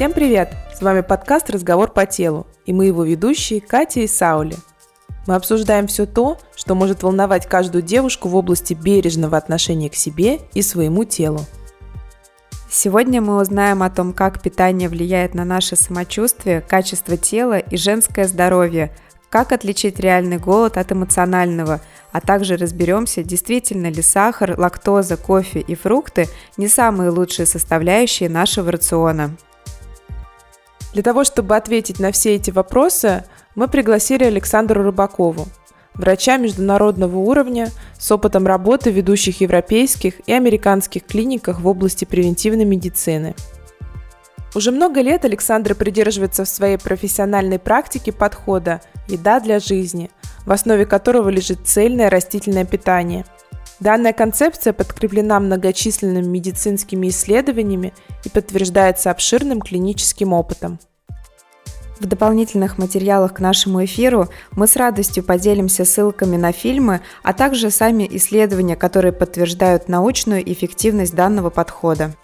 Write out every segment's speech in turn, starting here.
Всем привет! С вами подкаст «Разговор по телу» и мы его ведущие Катя и Саули. Мы обсуждаем все то, что может волновать каждую девушку в области бережного отношения к себе и своему телу. Сегодня мы узнаем о том, как питание влияет на наше самочувствие, качество тела и женское здоровье, как отличить реальный голод от эмоционального, а также разберемся, действительно ли сахар, лактоза, кофе и фрукты не самые лучшие составляющие нашего рациона. Для того, чтобы ответить на все эти вопросы, мы пригласили Александру Рыбакову, врача международного уровня с опытом работы в ведущих европейских и американских клиниках в области превентивной медицины. Уже много лет Александра придерживается в своей профессиональной практике подхода «еда для жизни», в основе которого лежит цельное растительное питание. Данная концепция подкреплена многочисленными медицинскими исследованиями и подтверждается обширным клиническим опытом. В дополнительных материалах к нашему эфиру мы с радостью поделимся ссылками на фильмы, а также сами исследования, которые подтверждают научную эффективность данного подхода.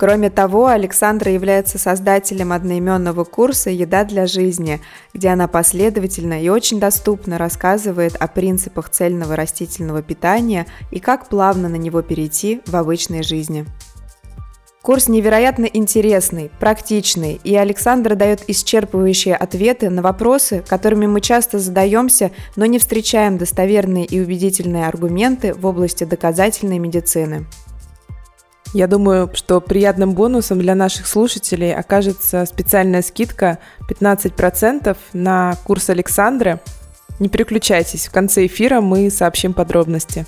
Кроме того, Александра является создателем одноименного курса «Еда для жизни», где она последовательно и очень доступно рассказывает о принципах цельного растительного питания и как плавно на него перейти в обычной жизни. Курс невероятно интересный, практичный, и Александра дает исчерпывающие ответы на вопросы, которыми мы часто задаемся, но не встречаем достоверные и убедительные аргументы в области доказательной медицины. Я думаю, что приятным бонусом для наших слушателей окажется специальная скидка 15% на курс Александры. Не переключайтесь, в конце эфира мы сообщим подробности.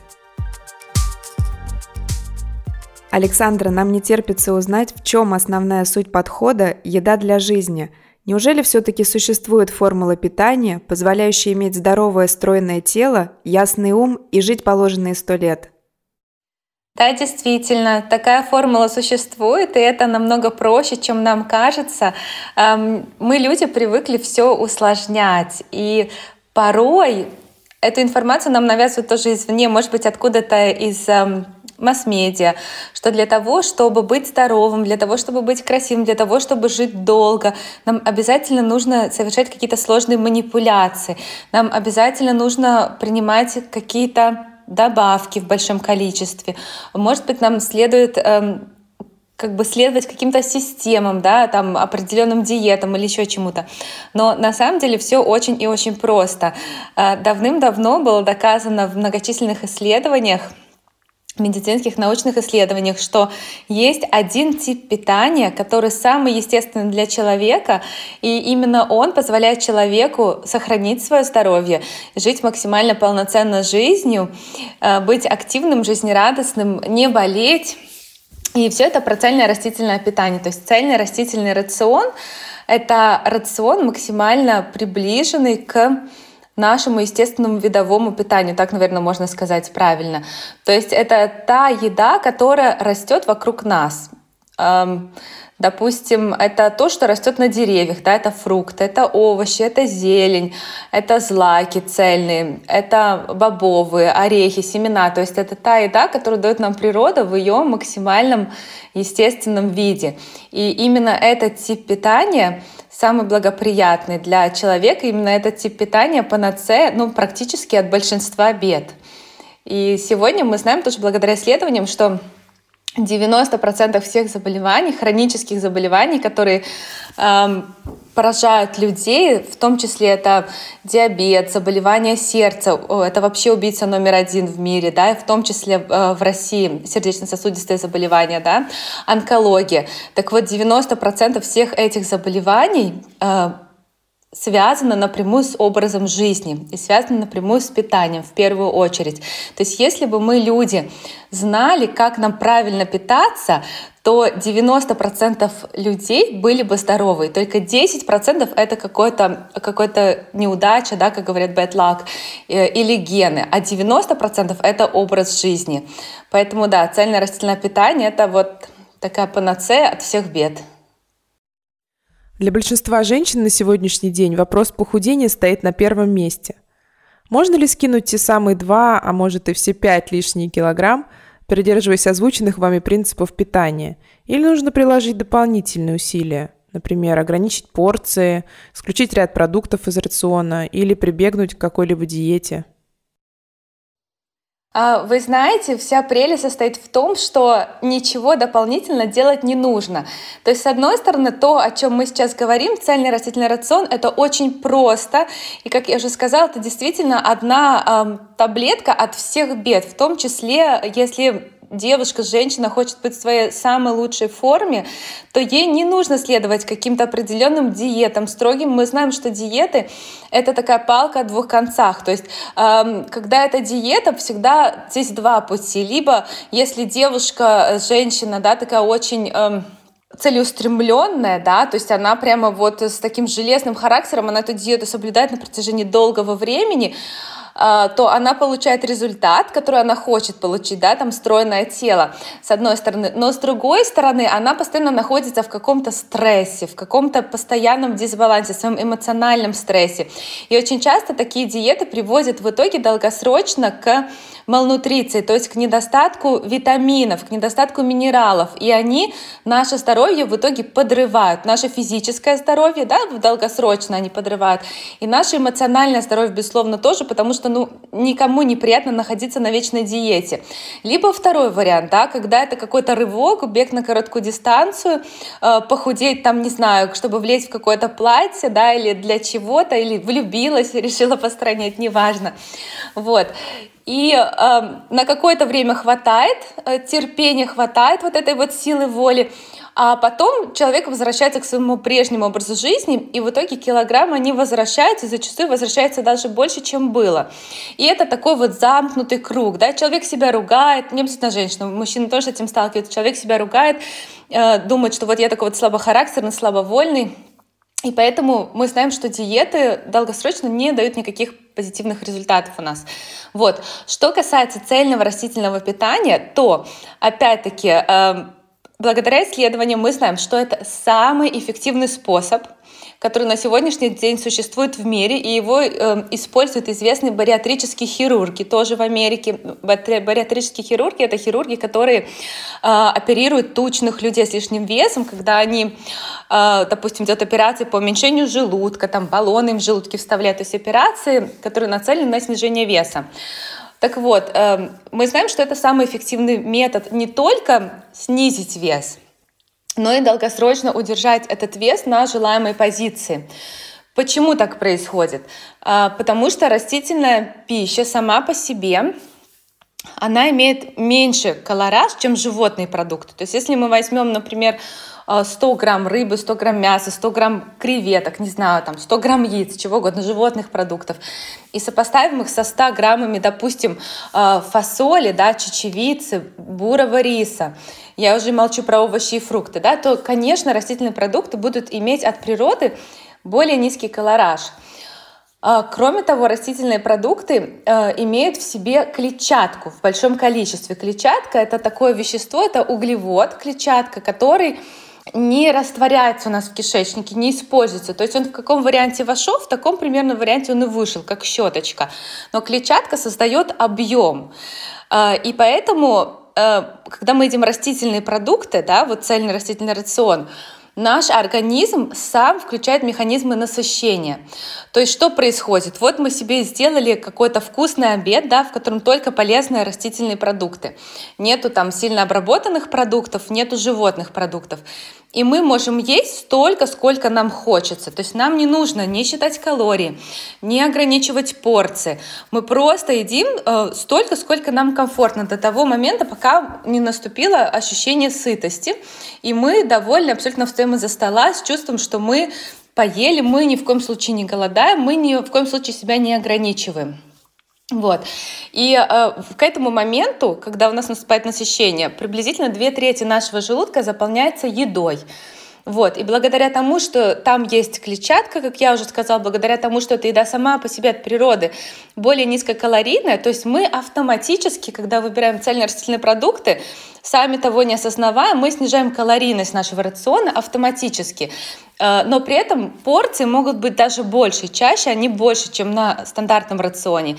Александра, нам не терпится узнать, в чем основная суть подхода «еда для жизни». Неужели все-таки существует формула питания, позволяющая иметь здоровое стройное тело, ясный ум и жить положенные сто лет? Да, действительно, такая формула существует, и это намного проще, чем нам кажется. Мы, люди, привыкли все усложнять, и порой эту информацию нам навязывают тоже извне, может быть, откуда-то из масс-медиа, что для того, чтобы быть здоровым, для того, чтобы быть красивым, для того, чтобы жить долго, нам обязательно нужно совершать какие-то сложные манипуляции, нам обязательно нужно принимать какие-то добавки в большом количестве. Может быть, нам следует эм, как бы следовать каким-то системам, да, там определенным диетам или еще чему-то. Но на самом деле все очень и очень просто. Э, давным-давно было доказано в многочисленных исследованиях, медицинских научных исследованиях, что есть один тип питания, который самый естественный для человека, и именно он позволяет человеку сохранить свое здоровье, жить максимально полноценной жизнью, э, быть активным, жизнерадостным, не болеть. И все это про цельное растительное питание. То есть цельный растительный рацион — это рацион максимально приближенный к нашему естественному видовому питанию, так, наверное, можно сказать правильно. То есть это та еда, которая растет вокруг нас. Допустим, это то, что растет на деревьях, да, это фрукты, это овощи, это зелень, это злаки цельные, это бобовые, орехи, семена. То есть это та еда, которую дает нам природа в ее максимальном естественном виде. И именно этот тип питания самый благоприятный для человека. Именно этот тип питания панацея ну, практически от большинства бед. И сегодня мы знаем тоже благодаря исследованиям, что 90% всех заболеваний, хронических заболеваний, которые эм, поражают людей, в том числе это диабет, заболевание сердца, это вообще убийца номер один в мире, да, в том числе э, в России сердечно-сосудистые заболевания, да, онкология. Так вот, 90% всех этих заболеваний э, связано напрямую с образом жизни и связано напрямую с питанием в первую очередь. То есть если бы мы, люди, знали, как нам правильно питаться, то 90% людей были бы здоровы, только 10% это какой-то какой неудача, да, как говорят bad luck, э, или гены, а 90% это образ жизни. Поэтому да, цельное растительное питание это вот такая панацея от всех бед. Для большинства женщин на сегодняшний день вопрос похудения стоит на первом месте. Можно ли скинуть те самые два, а может и все пять лишние килограмм, придерживаясь озвученных вами принципов питания, или нужно приложить дополнительные усилия, Например, ограничить порции, исключить ряд продуктов из рациона или прибегнуть к какой-либо диете? А, вы знаете, вся прелесть состоит в том, что ничего дополнительно делать не нужно. То есть, с одной стороны, то, о чем мы сейчас говорим, цельный растительный рацион, это очень просто. И, как я уже сказала, это действительно одна э, таблетка от всех бед, в том числе, если девушка, женщина хочет быть в своей самой лучшей форме, то ей не нужно следовать каким-то определенным диетам строгим. Мы знаем, что диеты — это такая палка о двух концах. То есть, эм, когда это диета, всегда здесь два пути. Либо, если девушка, э, женщина, да, такая очень... Эм, целеустремленная, да, то есть она прямо вот с таким железным характером, она эту диету соблюдает на протяжении долгого времени, то она получает результат, который она хочет получить, да, там стройное тело, с одной стороны. Но с другой стороны, она постоянно находится в каком-то стрессе, в каком-то постоянном дисбалансе, в своем эмоциональном стрессе. И очень часто такие диеты приводят в итоге долгосрочно к малнутриции, то есть к недостатку витаминов, к недостатку минералов. И они наше здоровье в итоге подрывают. Наше физическое здоровье, да, долгосрочно они подрывают. И наше эмоциональное здоровье, безусловно, тоже, потому что ну, никому неприятно находиться на вечной диете. Либо второй вариант, да, когда это какой-то рывок, бег на короткую дистанцию, э, похудеть там, не знаю, чтобы влезть в какое-то платье, да, или для чего-то, или влюбилась, решила постранять, неважно. Вот. И э, на какое-то время хватает, э, терпения хватает вот этой вот силы воли, а потом человек возвращается к своему прежнему образу жизни, и в итоге килограммы не возвращаются, и зачастую возвращается даже больше, чем было. И это такой вот замкнутый круг, да, человек себя ругает, не обязательно женщина, мужчина тоже этим сталкивается, человек себя ругает, э, думает, что вот я такой вот слабохарактерный, слабовольный, и поэтому мы знаем, что диеты долгосрочно не дают никаких позитивных результатов у нас. Вот. Что касается цельного растительного питания, то, опять-таки, э, благодаря исследованиям мы знаем, что это самый эффективный способ – который на сегодняшний день существует в мире, и его э, используют известные бариатрические хирурги, тоже в Америке. Бариатрические хирурги — это хирурги, которые э, оперируют тучных людей с лишним весом, когда они, э, допустим, делают операции по уменьшению желудка, там баллоны им в желудке вставляют, то есть операции, которые нацелены на снижение веса. Так вот, э, мы знаем, что это самый эффективный метод не только снизить вес, но и долгосрочно удержать этот вес на желаемой позиции. Почему так происходит? А, потому что растительная пища сама по себе она имеет меньше колораж, чем животные продукты. То есть если мы возьмем, например, 100 грамм рыбы, 100 грамм мяса, 100 грамм креветок, не знаю, там 100 грамм яиц, чего угодно, животных продуктов, и сопоставим их со 100 граммами, допустим, фасоли, да, чечевицы, бурого риса, я уже молчу про овощи и фрукты, да, то, конечно, растительные продукты будут иметь от природы более низкий колораж. А, кроме того, растительные продукты имеют в себе клетчатку в большом количестве. Клетчатка — это такое вещество, это углевод, клетчатка, который не растворяется у нас в кишечнике, не используется. То есть он в каком варианте вошел, в таком примерно варианте он и вышел, как щеточка. Но клетчатка создает объем. А, и поэтому Э, когда мы едим растительные продукты, да, вот цельный растительный рацион, наш организм сам включает механизмы насыщения. То есть что происходит? Вот мы себе сделали какой-то вкусный обед, да, в котором только полезные растительные продукты. Нету там сильно обработанных продуктов, нету животных продуктов. И мы можем есть столько, сколько нам хочется. То есть нам не нужно не считать калории, не ограничивать порции. Мы просто едим э, столько, сколько нам комфортно до того момента, пока не наступило ощущение сытости. И мы довольны абсолютно встаем из-за стола с чувством, что мы поели, мы ни в коем случае не голодаем, мы ни в коем случае себя не ограничиваем. Вот. И э, к этому моменту, когда у нас наступает насыщение, приблизительно две трети нашего желудка заполняется едой. Вот. И благодаря тому, что там есть клетчатка, как я уже сказала, благодаря тому, что эта еда сама по себе от природы более низкокалорийная, то есть мы автоматически, когда выбираем цельные растительные продукты, сами того не осознавая, мы снижаем калорийность нашего рациона автоматически. Э, но при этом порции могут быть даже больше, чаще они больше, чем на стандартном рационе.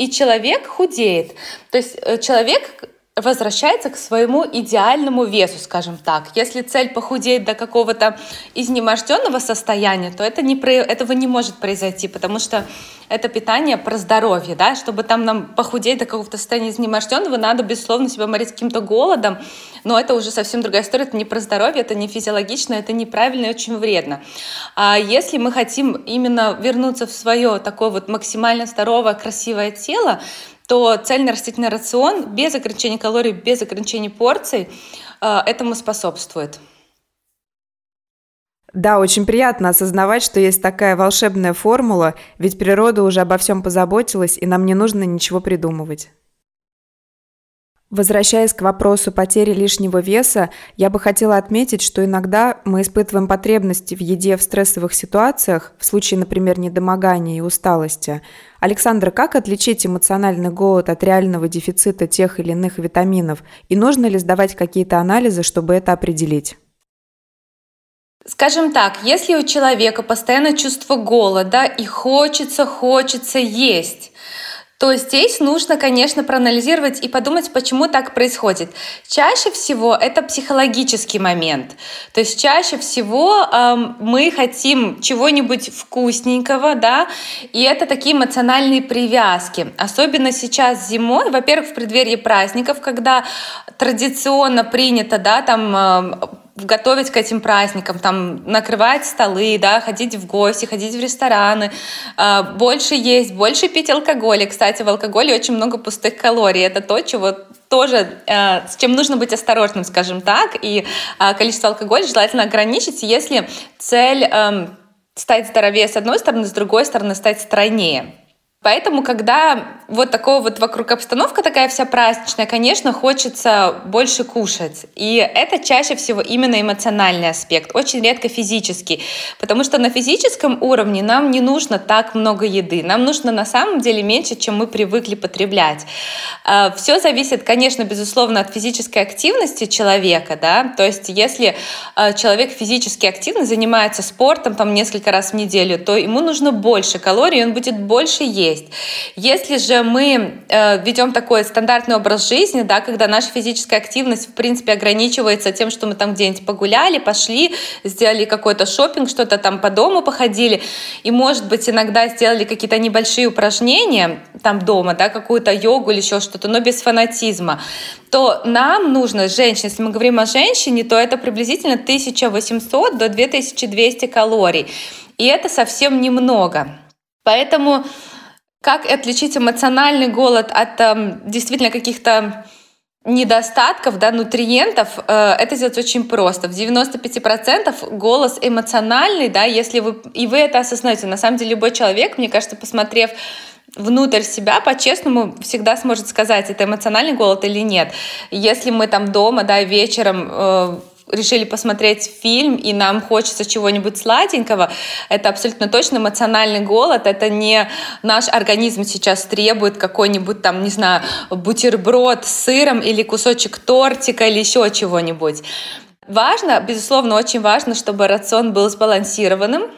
И человек худеет. То есть э, человек возвращается к своему идеальному весу, скажем так. Если цель похудеть до какого-то изнеможденного состояния, то это не, этого не может произойти, потому что это питание про здоровье, да, чтобы там нам похудеть до какого-то состояния изнеможденного, надо, безусловно, себя морить каким-то голодом, но это уже совсем другая история, это не про здоровье, это не физиологично, это неправильно и очень вредно. А если мы хотим именно вернуться в свое такое вот максимально здоровое, красивое тело, то цельный растительный рацион без ограничения калорий, без ограничений порций э, этому способствует. Да, очень приятно осознавать, что есть такая волшебная формула, ведь природа уже обо всем позаботилась, и нам не нужно ничего придумывать. Возвращаясь к вопросу потери лишнего веса, я бы хотела отметить, что иногда мы испытываем потребности в еде в стрессовых ситуациях, в случае, например, недомогания и усталости. Александр, как отличить эмоциональный голод от реального дефицита тех или иных витаминов? И нужно ли сдавать какие-то анализы, чтобы это определить? Скажем так, если у человека постоянно чувство голода и хочется, хочется есть, то здесь нужно, конечно, проанализировать и подумать, почему так происходит. Чаще всего это психологический момент. То есть чаще всего эм, мы хотим чего-нибудь вкусненького, да, и это такие эмоциональные привязки. Особенно сейчас зимой, во-первых, в преддверии праздников, когда традиционно принято, да, там э, готовить к этим праздникам, там, накрывать столы, да, ходить в гости, ходить в рестораны, э, больше есть, больше пить алкоголь. И, кстати, в алкоголе очень много пустых калорий. Это то, чего тоже, э, с чем нужно быть осторожным, скажем так, и э, количество алкоголя желательно ограничить, если цель э, стать здоровее с одной стороны, с другой стороны стать стройнее. Поэтому, когда вот такого вот вокруг обстановка такая вся праздничная, конечно, хочется больше кушать. И это чаще всего именно эмоциональный аспект, очень редко физический. Потому что на физическом уровне нам не нужно так много еды. Нам нужно на самом деле меньше, чем мы привыкли потреблять. А, Все зависит, конечно, безусловно, от физической активности человека. Да? То есть если а, человек физически активно занимается спортом там несколько раз в неделю, то ему нужно больше калорий, он будет больше есть есть. Если же мы э, ведем такой стандартный образ жизни, да, когда наша физическая активность, в принципе, ограничивается тем, что мы там где-нибудь погуляли, пошли, сделали какой-то шопинг, что-то там по дому походили, и, может быть, иногда сделали какие-то небольшие упражнения там дома, да, какую-то йогу или еще что-то, но без фанатизма, то нам нужно, женщине, если мы говорим о женщине, то это приблизительно 1800 до 2200 калорий. И это совсем немного. Поэтому как отличить эмоциональный голод от э, действительно каких-то недостатков, да, нутриентов, э, это сделать очень просто. В 95% голос эмоциональный, да, если вы, и вы это осознаете. На самом деле любой человек, мне кажется, посмотрев внутрь себя по-честному всегда сможет сказать, это эмоциональный голод или нет. Если мы там дома, да, вечером э, решили посмотреть фильм, и нам хочется чего-нибудь сладенького, это абсолютно точно эмоциональный голод, это не наш организм сейчас требует какой-нибудь там, не знаю, бутерброд с сыром или кусочек тортика или еще чего-нибудь. Важно, безусловно, очень важно, чтобы рацион был сбалансированным,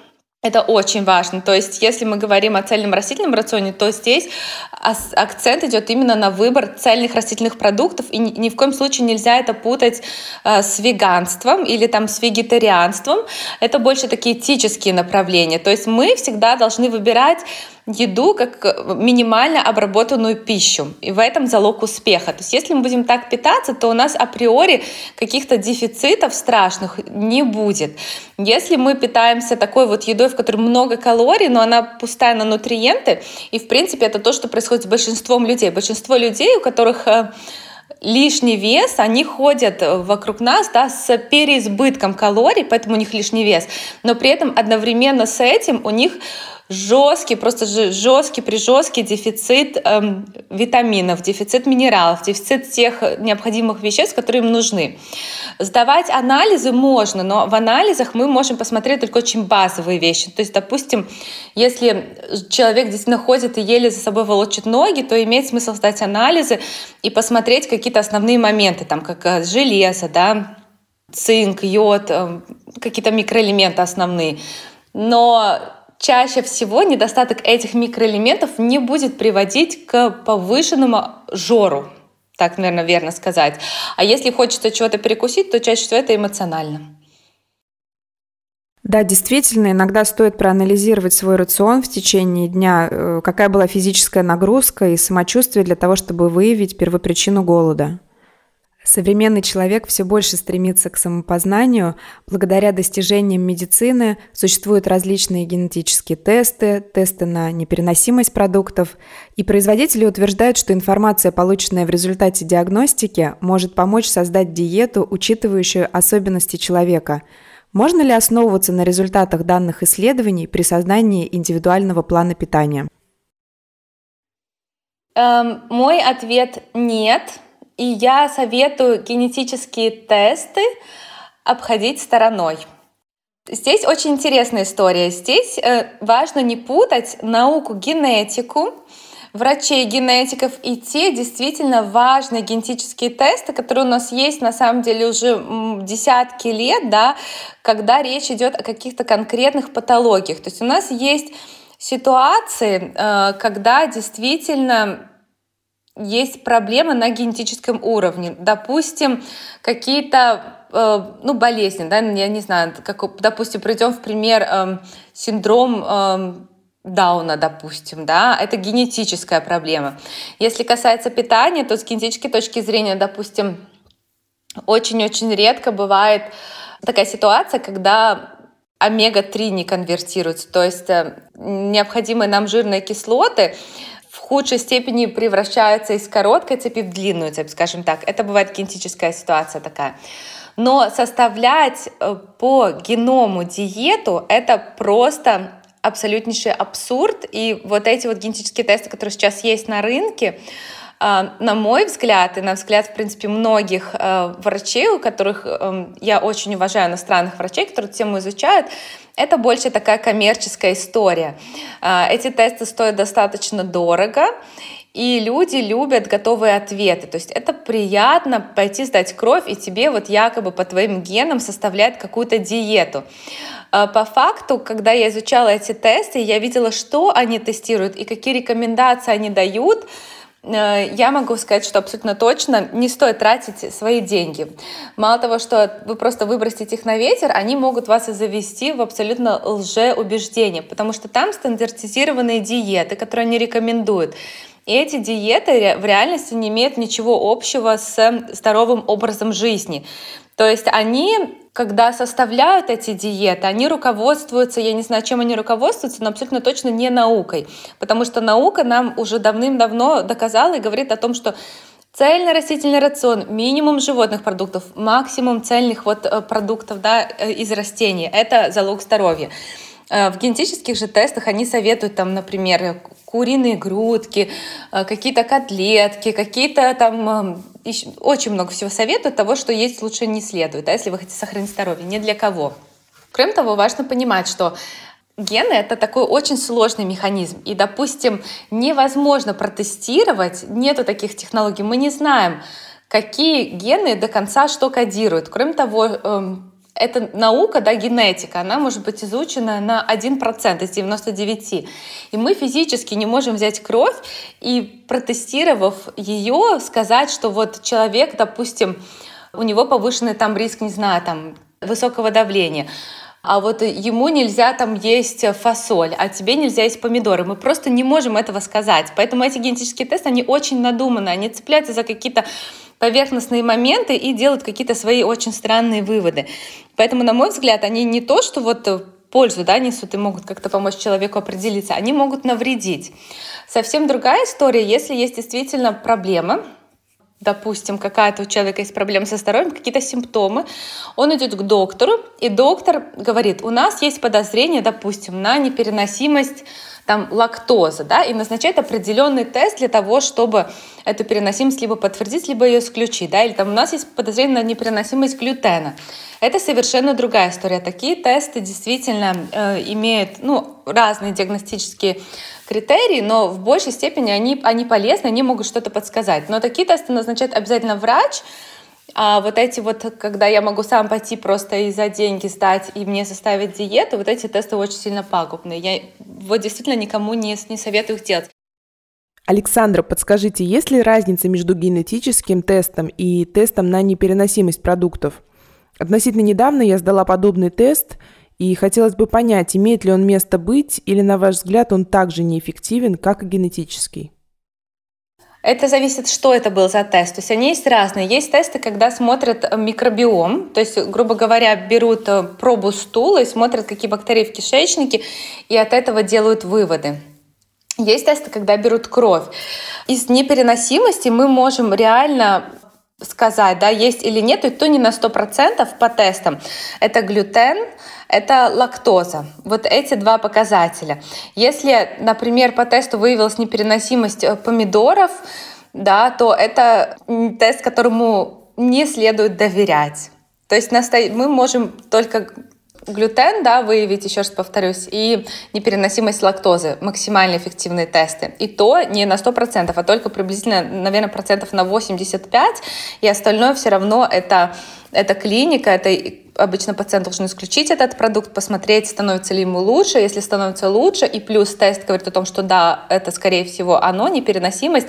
это очень важно. То есть, если мы говорим о цельном растительном рационе, то здесь акцент идет именно на выбор цельных растительных продуктов, и ни в коем случае нельзя это путать э, с веганством или там с вегетарианством. Это больше такие этические направления. То есть мы всегда должны выбирать еду как э, минимально обработанную пищу. И в этом залог успеха. То есть если мы будем так питаться, то у нас априори каких-то дефицитов страшных не будет. Если мы питаемся такой вот едой, в которой много калорий, но она пустая на нутриенты, и в принципе это то, что происходит с большинством людей. Большинство людей, у которых э, лишний вес, они ходят вокруг нас да, с переизбытком калорий, поэтому у них лишний вес. Но при этом одновременно с этим у них жесткий, просто жесткий, прижесткий дефицит эм, витаминов, дефицит минералов, дефицит тех необходимых веществ, которые им нужны. Сдавать анализы можно, но в анализах мы можем посмотреть только очень базовые вещи. То есть, допустим, если человек действительно ходит и еле за собой волочит ноги, то имеет смысл сдать анализы и посмотреть какие-то основные моменты, там, как э, железо, да, цинк, йод, э, какие-то микроэлементы основные. Но чаще всего недостаток этих микроэлементов не будет приводить к повышенному жору. так, наверное, верно сказать. А если хочется чего-то перекусить, то чаще всего это эмоционально. Да, действительно, иногда стоит проанализировать свой рацион в течение дня, э, какая была физическая нагрузка и самочувствие для того, чтобы выявить первопричину голода. Современный человек все больше стремится к самопознанию. Благодаря достижениям медицины существуют различные генетические тесты, тесты на непереносимость продуктов, и производители утверждают, что информация, полученная в результате диагностики, может помочь создать диету, учитывающую особенности человека. Можно ли основываться на результатах данных исследований при создании индивидуального плана питания? Эм, мой ответ нет и я советую генетические тесты обходить стороной. Здесь очень интересная история. Здесь э, важно не путать науку генетику, врачей генетиков и те действительно важные генетические тесты, которые у нас есть на самом деле уже десятки лет, да, когда речь идет о каких-то конкретных патологиях. То есть у нас есть ситуации, э, когда действительно есть проблемы на генетическом уровне. Допустим, какие-то э, ну, болезни, да, я не знаю, как, допустим, придем в пример э, синдром э, Дауна, допустим, да, это генетическая проблема. Если касается питания, то с генетической точки зрения, допустим, очень-очень редко бывает такая ситуация, когда омега-3 не конвертируется, то есть э, необходимые нам жирные кислоты худшей степени превращаются из короткой цепи в длинную цепь, скажем так. Это бывает генетическая ситуация такая. Но составлять э, по геному диету — это просто абсолютнейший абсурд. И вот эти вот генетические тесты, которые сейчас есть на рынке, э, на мой взгляд и на взгляд, в принципе, многих э, врачей, у которых эм, я очень уважаю иностранных врачей, которые эту тему изучают, это больше такая коммерческая история. А, эти тесты стоят достаточно дорого, и люди любят готовые ответы. То есть это приятно пойти сдать кровь, и тебе вот якобы по твоим генам составляют какую-то диету. А, по факту, когда я изучала эти тесты, я видела, что они тестируют и какие рекомендации они дают, я могу сказать, что абсолютно точно не стоит тратить свои деньги. Мало того, что вы просто выбросите их на ветер, они могут вас и завести в абсолютно лжеубеждение, потому что там стандартизированные диеты, которые они рекомендуют. И эти диеты в реальности не имеют ничего общего с здоровым образом жизни. То есть они когда составляют эти диеты, они руководствуются, я не знаю, чем они руководствуются, но абсолютно точно не наукой. Потому что наука нам уже давным-давно доказала и говорит о том, что Цельный растительный рацион, минимум животных продуктов, максимум цельных вот э, продуктов да, э, из растений – это залог здоровья. Э, в генетических же тестах они советуют там, например, куриные грудки, какие-то котлетки, какие-то там очень много всего советуют, того, что есть лучше не следует, да, если вы хотите сохранить здоровье, ни для кого. Кроме того, важно понимать, что Гены — это такой очень сложный механизм. И, допустим, невозможно протестировать, нету таких технологий, мы не знаем, какие гены до конца что кодируют. Кроме того, эм, эта наука, да, генетика, она может быть изучена на 1% из 99. И мы физически не можем взять кровь и, протестировав ее, сказать, что вот человек, допустим, у него повышенный там риск, не знаю, там, высокого давления, а вот ему нельзя там есть фасоль, а тебе нельзя есть помидоры. Мы просто не можем этого сказать. Поэтому эти генетические тесты, они очень надуманы, они цепляются за какие-то поверхностные моменты и делают какие-то свои очень странные выводы. Поэтому, на мой взгляд, они не то, что вот пользу да, несут и могут как-то помочь человеку определиться, они могут навредить. Совсем другая история, если есть действительно проблема, допустим, какая-то у человека есть проблема со здоровьем, какие-то симптомы, он идет к доктору, и доктор говорит, у нас есть подозрение, допустим, на непереносимость там лактоза, да, и назначает определенный тест для того, чтобы эту переносимость либо подтвердить, либо ее исключить, да, или там у нас есть подозрение на непереносимость глютена. Это совершенно другая история. Такие тесты действительно э, имеют ну, разные диагностические критерии, но в большей степени они, они полезны, они могут что-то подсказать. Но такие тесты назначает обязательно врач, а вот эти вот, когда я могу сам пойти просто и за деньги сдать, и мне составить диету, вот эти тесты очень сильно пагубные. Я вот действительно никому не, не советую их делать. Александра, подскажите, есть ли разница между генетическим тестом и тестом на непереносимость продуктов? Относительно недавно я сдала подобный тест, и хотелось бы понять, имеет ли он место быть, или, на ваш взгляд, он также неэффективен, как и генетический? Это зависит, что это был за тест. То есть они есть разные. Есть тесты, когда смотрят э, микробиом, то есть, грубо говоря, берут э, пробу стула и смотрят, какие бактерии в кишечнике, и от этого делают выводы. Есть тесты, когда берут кровь. Из непереносимости мы можем реально сказать, да, есть или нет, и то не на 100% по тестам. Это глютен, это лактоза. Вот эти два показателя. Если, например, по тесту выявилась непереносимость э, помидоров, да, то это тест, которому не следует доверять. То есть мы можем только глютен, да, выявить, еще раз повторюсь, и непереносимость лактозы, максимально эффективные тесты. И то не на 100%, а только приблизительно, наверное, процентов на 85, и остальное все равно это, это клиника, это обычно пациент должен исключить этот продукт, посмотреть, становится ли ему лучше. Если становится лучше, и плюс тест говорит о том, что да, это, скорее всего, оно, непереносимость,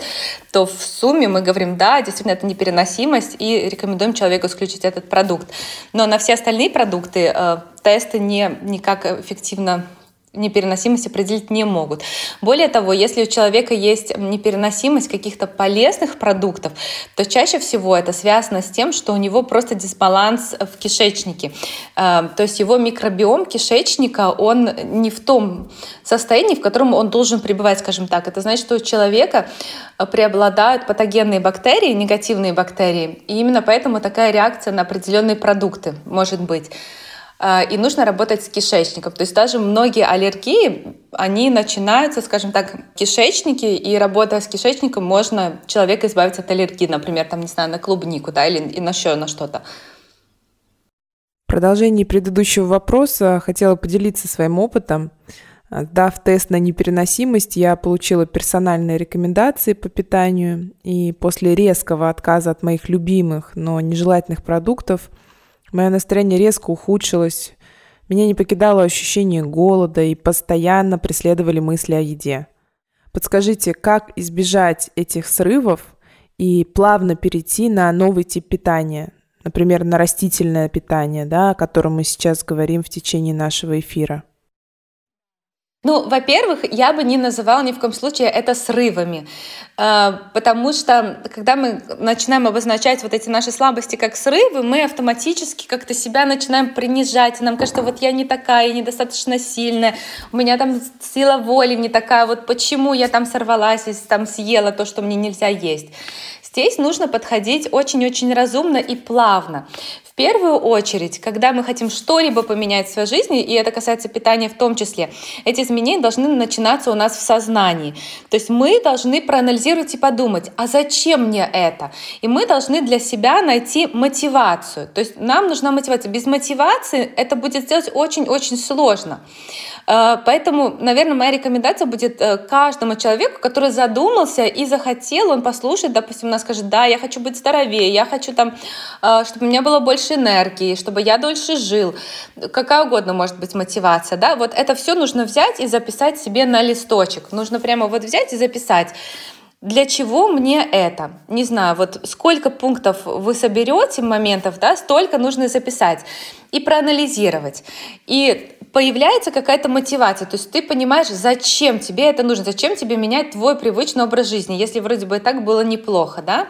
то в сумме мы говорим, да, действительно, это непереносимость, и рекомендуем человеку исключить этот продукт. Но на все остальные продукты э, тесты не, никак эффективно непереносимость определить не могут. Более того, если у человека есть непереносимость каких-то полезных продуктов, то чаще всего это связано с тем, что у него просто дисбаланс в кишечнике. Э, то есть его микробиом кишечника, он не в том состоянии, в котором он должен пребывать, скажем так. Это значит, что у человека преобладают патогенные бактерии, негативные бактерии, и именно поэтому такая реакция на определенные продукты может быть. А, и нужно работать с кишечником. То есть даже многие аллергии, они начинаются, скажем так, кишечники, и работая с кишечником, можно человека избавиться от аллергии, например, там, не знаю, на клубнику, да, или и на еще на что-то. В продолжении предыдущего вопроса хотела поделиться своим опытом. Дав тест на непереносимость, я получила персональные рекомендации по питанию, и после резкого отказа от моих любимых, но нежелательных продуктов – Мое настроение резко ухудшилось. Меня не покидало ощущение голода и постоянно преследовали мысли о еде. Подскажите, как избежать этих срывов и плавно перейти на новый тип питания, например, на растительное питание, да, о котором мы сейчас говорим в течение нашего эфира? Ну, во-первых, я бы не называла ни в коем случае это срывами, э, потому что когда мы начинаем обозначать вот эти наши слабости как срывы, мы автоматически как-то себя начинаем принижать, нам кажется, вот я не такая, недостаточно сильная, у меня там сила воли не такая, вот почему я там сорвалась и там съела то, что мне нельзя есть. Здесь нужно подходить очень-очень разумно и плавно. Первую очередь, когда мы хотим что-либо поменять в своей жизни, и это касается питания в том числе, эти изменения должны начинаться у нас в сознании. То есть мы должны проанализировать и подумать, а зачем мне это? И мы должны для себя найти мотивацию. То есть нам нужна мотивация. Без мотивации это будет сделать очень-очень сложно. Э, поэтому, наверное, моя рекомендация будет э, каждому человеку, который задумался и захотел, он послушает, допустим, она скажет, да, я хочу быть здоровее, я хочу там, э, чтобы у меня было больше энергии, чтобы я дольше жил. Какая угодно может быть мотивация, да, вот это все нужно взять и записать себе на листочек. Нужно прямо вот взять и записать. Для чего мне это? Не знаю, вот сколько пунктов вы соберете моментов, да, столько нужно записать и проанализировать. И появляется какая-то мотивация, то есть ты понимаешь, зачем тебе это нужно, зачем тебе менять твой привычный образ жизни, если вроде бы и так было неплохо, да?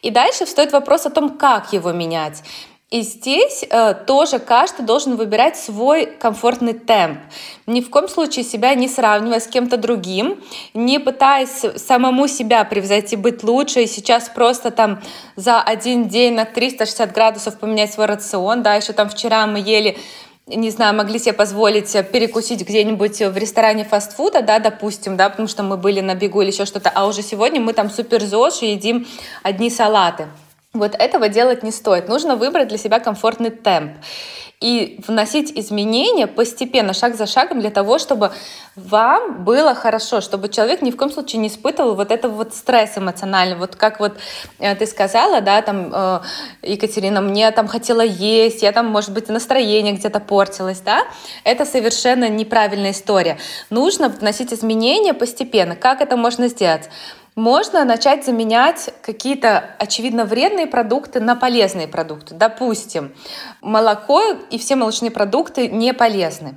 И дальше встает вопрос о том, как его менять. И здесь э, тоже каждый должен выбирать свой комфортный темп. Ни в коем случае себя не сравнивая с кем-то другим, не пытаясь самому себя превзойти, быть лучше, и сейчас просто там за один день на 360 градусов поменять свой рацион, да, еще там вчера мы ели не знаю, могли себе позволить перекусить где-нибудь в ресторане фастфуда, да, допустим, да, потому что мы были на бегу или еще что-то, а уже сегодня мы там супер ЗОЖ и едим одни салаты. Вот этого делать не стоит. Нужно выбрать для себя комфортный темп и вносить изменения постепенно, шаг за шагом, для того, чтобы вам было хорошо, чтобы человек ни в коем случае не испытывал вот этого вот стресс эмоциональный. Вот как вот э, ты сказала, да, там, э, Екатерина, мне там хотела есть, я там, может быть, настроение где-то портилось, да, это совершенно неправильная история. Нужно вносить изменения постепенно. Как это можно сделать? Можно начать заменять какие-то очевидно вредные продукты на полезные продукты. Допустим, молоко и все молочные продукты не полезны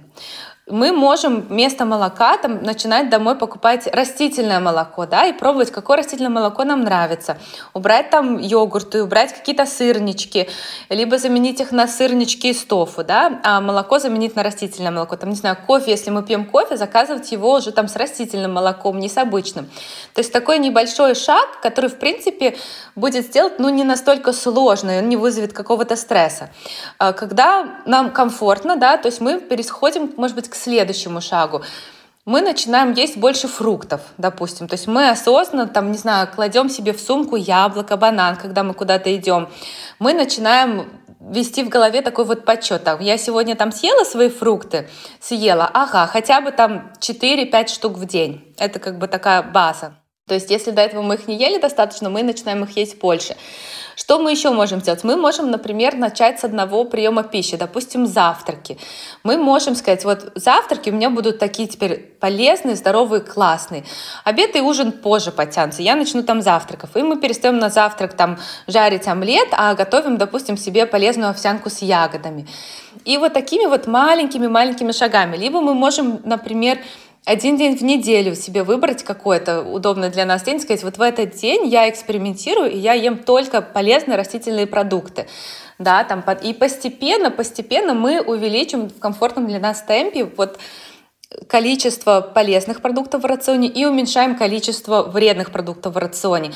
мы можем вместо молока там, начинать домой покупать растительное молоко, да, и пробовать, какое растительное молоко нам нравится. Убрать там йогурты, убрать какие-то сырнички, либо заменить их на сырнички из тофу, да, а молоко заменить на растительное молоко. Там, не знаю, кофе, если мы пьем кофе, заказывать его уже там с растительным молоком, не с обычным. То есть такой небольшой шаг, который, в принципе, будет сделать, ну, не настолько сложно, он не вызовет какого-то стресса. А когда нам комфортно, да, то есть мы переходим, может быть, к следующему шагу мы начинаем есть больше фруктов, допустим. То есть мы осознанно, там, не знаю, кладем себе в сумку яблоко, банан, когда мы куда-то идем. Мы начинаем вести в голове такой вот подсчет. Так, я сегодня там съела свои фрукты, съела, ага, хотя бы там 4-5 штук в день. Это как бы такая база. То есть если до этого мы их не ели достаточно, мы начинаем их есть больше. Что мы еще можем сделать? Мы можем, например, начать с одного приема пищи, допустим, завтраки. Мы можем сказать, вот завтраки у меня будут такие теперь полезные, здоровые, классные. Обед и ужин позже потянутся. Я начну там завтраков. И мы перестаем на завтрак там жарить омлет, а готовим, допустим, себе полезную овсянку с ягодами. И вот такими вот маленькими-маленькими шагами. Либо мы можем, например, один день в неделю себе выбрать какой-то удобный для нас день, сказать, вот в этот день я экспериментирую, и я ем только полезные растительные продукты. Да, там, и постепенно, постепенно мы увеличим в комфортном для нас темпе вот количество полезных продуктов в рационе и уменьшаем количество вредных продуктов в рационе.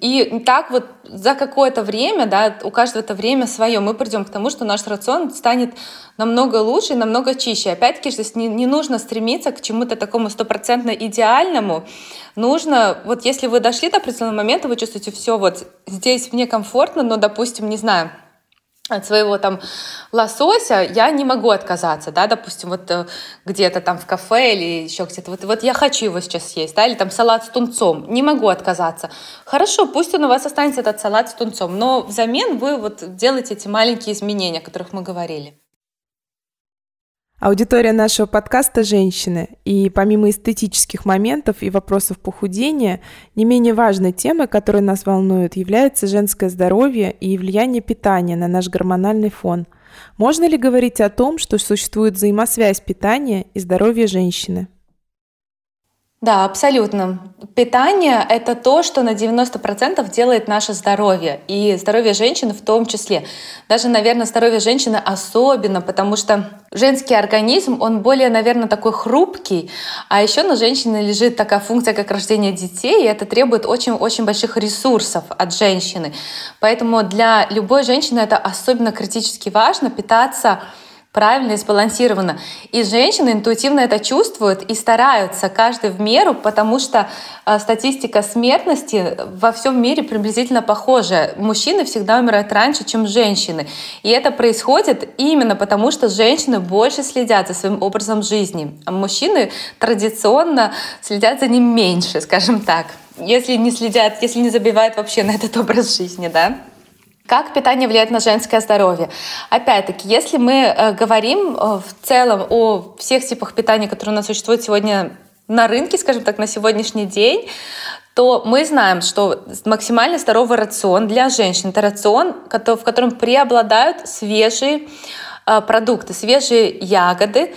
И так вот за какое-то время, да, у каждого это время свое, мы придем к тому, что наш рацион станет намного лучше, намного чище. Опять-таки, здесь не, не нужно стремиться к чему-то такому стопроцентно идеальному. Нужно, вот если вы дошли до определенного момента, вы чувствуете, все, вот здесь мне комфортно, но, допустим, не знаю, от своего там лосося я не могу отказаться, да, допустим, вот э, где-то там в кафе или еще где-то, вот, вот я хочу его сейчас съесть, да, или там салат с тунцом, не могу отказаться. Хорошо, пусть он у вас останется этот салат с тунцом, но взамен вы вот делаете эти маленькие изменения, о которых мы говорили. Аудитория нашего подкаста – женщины, и помимо эстетических моментов и вопросов похудения, не менее важной темой, которая нас волнует, является женское здоровье и влияние питания на наш гормональный фон. Можно ли говорить о том, что существует взаимосвязь питания и здоровья женщины? Да, абсолютно. Питание — это то, что на 90% делает наше здоровье, и здоровье женщины в том числе. Даже, наверное, здоровье женщины особенно, потому что женский организм, он более, наверное, такой хрупкий, а еще на женщине лежит такая функция, как рождение детей, и это требует очень-очень больших ресурсов от женщины. Поэтому для любой женщины это особенно критически важно питаться правильно и сбалансированно. И женщины интуитивно это чувствуют и стараются, каждый в меру, потому что э, статистика смертности во всем мире приблизительно похожа. Мужчины всегда умирают раньше, чем женщины. И это происходит именно потому, что женщины больше следят за своим образом жизни, а мужчины традиционно следят за ним меньше, скажем так. Если не следят, если не забивают вообще на этот образ жизни, да? Как питание влияет на женское здоровье? Опять-таки, если мы э, говорим э, в целом о всех типах питания, которые у нас существуют сегодня на рынке, скажем так, на сегодняшний день, то мы знаем, что максимально здоровый рацион для женщин — это рацион, в котором преобладают свежие э, продукты, свежие ягоды,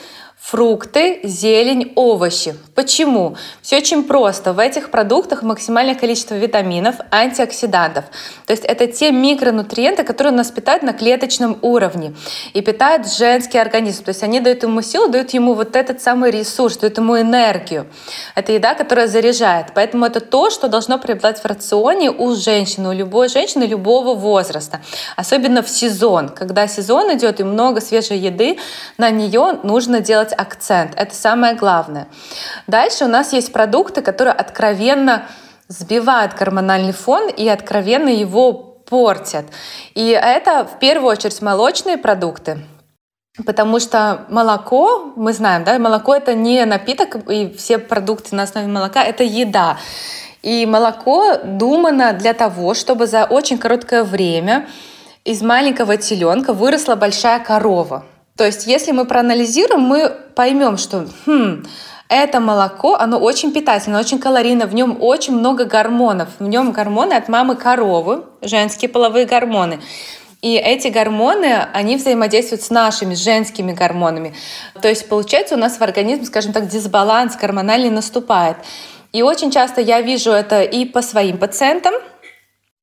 фрукты, зелень, овощи. Почему? Все очень просто. В этих продуктах максимальное количество витаминов, антиоксидантов. То есть это те микронутриенты, которые нас питают на клеточном уровне и питают женский организм. То есть они дают ему силу, дают ему вот этот самый ресурс, дают ему энергию. Это еда, которая заряжает. Поэтому это то, что должно преобладать в рационе у женщины, у любой женщины любого возраста. Особенно в сезон. Когда сезон идет и много свежей еды, на нее нужно делать акцент. Это самое главное. Дальше у нас есть продукты, которые откровенно сбивают гормональный фон и откровенно его портят. И это в первую очередь молочные продукты. Потому что молоко, мы знаем, да, молоко это не напиток, и все продукты на основе молока это еда. И молоко думано для того, чтобы за очень короткое время из маленького теленка выросла большая корова. То есть, если мы проанализируем, мы поймем, что хм, это молоко, оно очень питательное, очень калорийно, в нем очень много гормонов. В нем гормоны от мамы коровы, женские половые гормоны. И эти гормоны, они взаимодействуют с нашими женскими гормонами. То есть получается у нас в организме, скажем так, дисбаланс гормональный наступает. И очень часто я вижу это и по своим пациентам,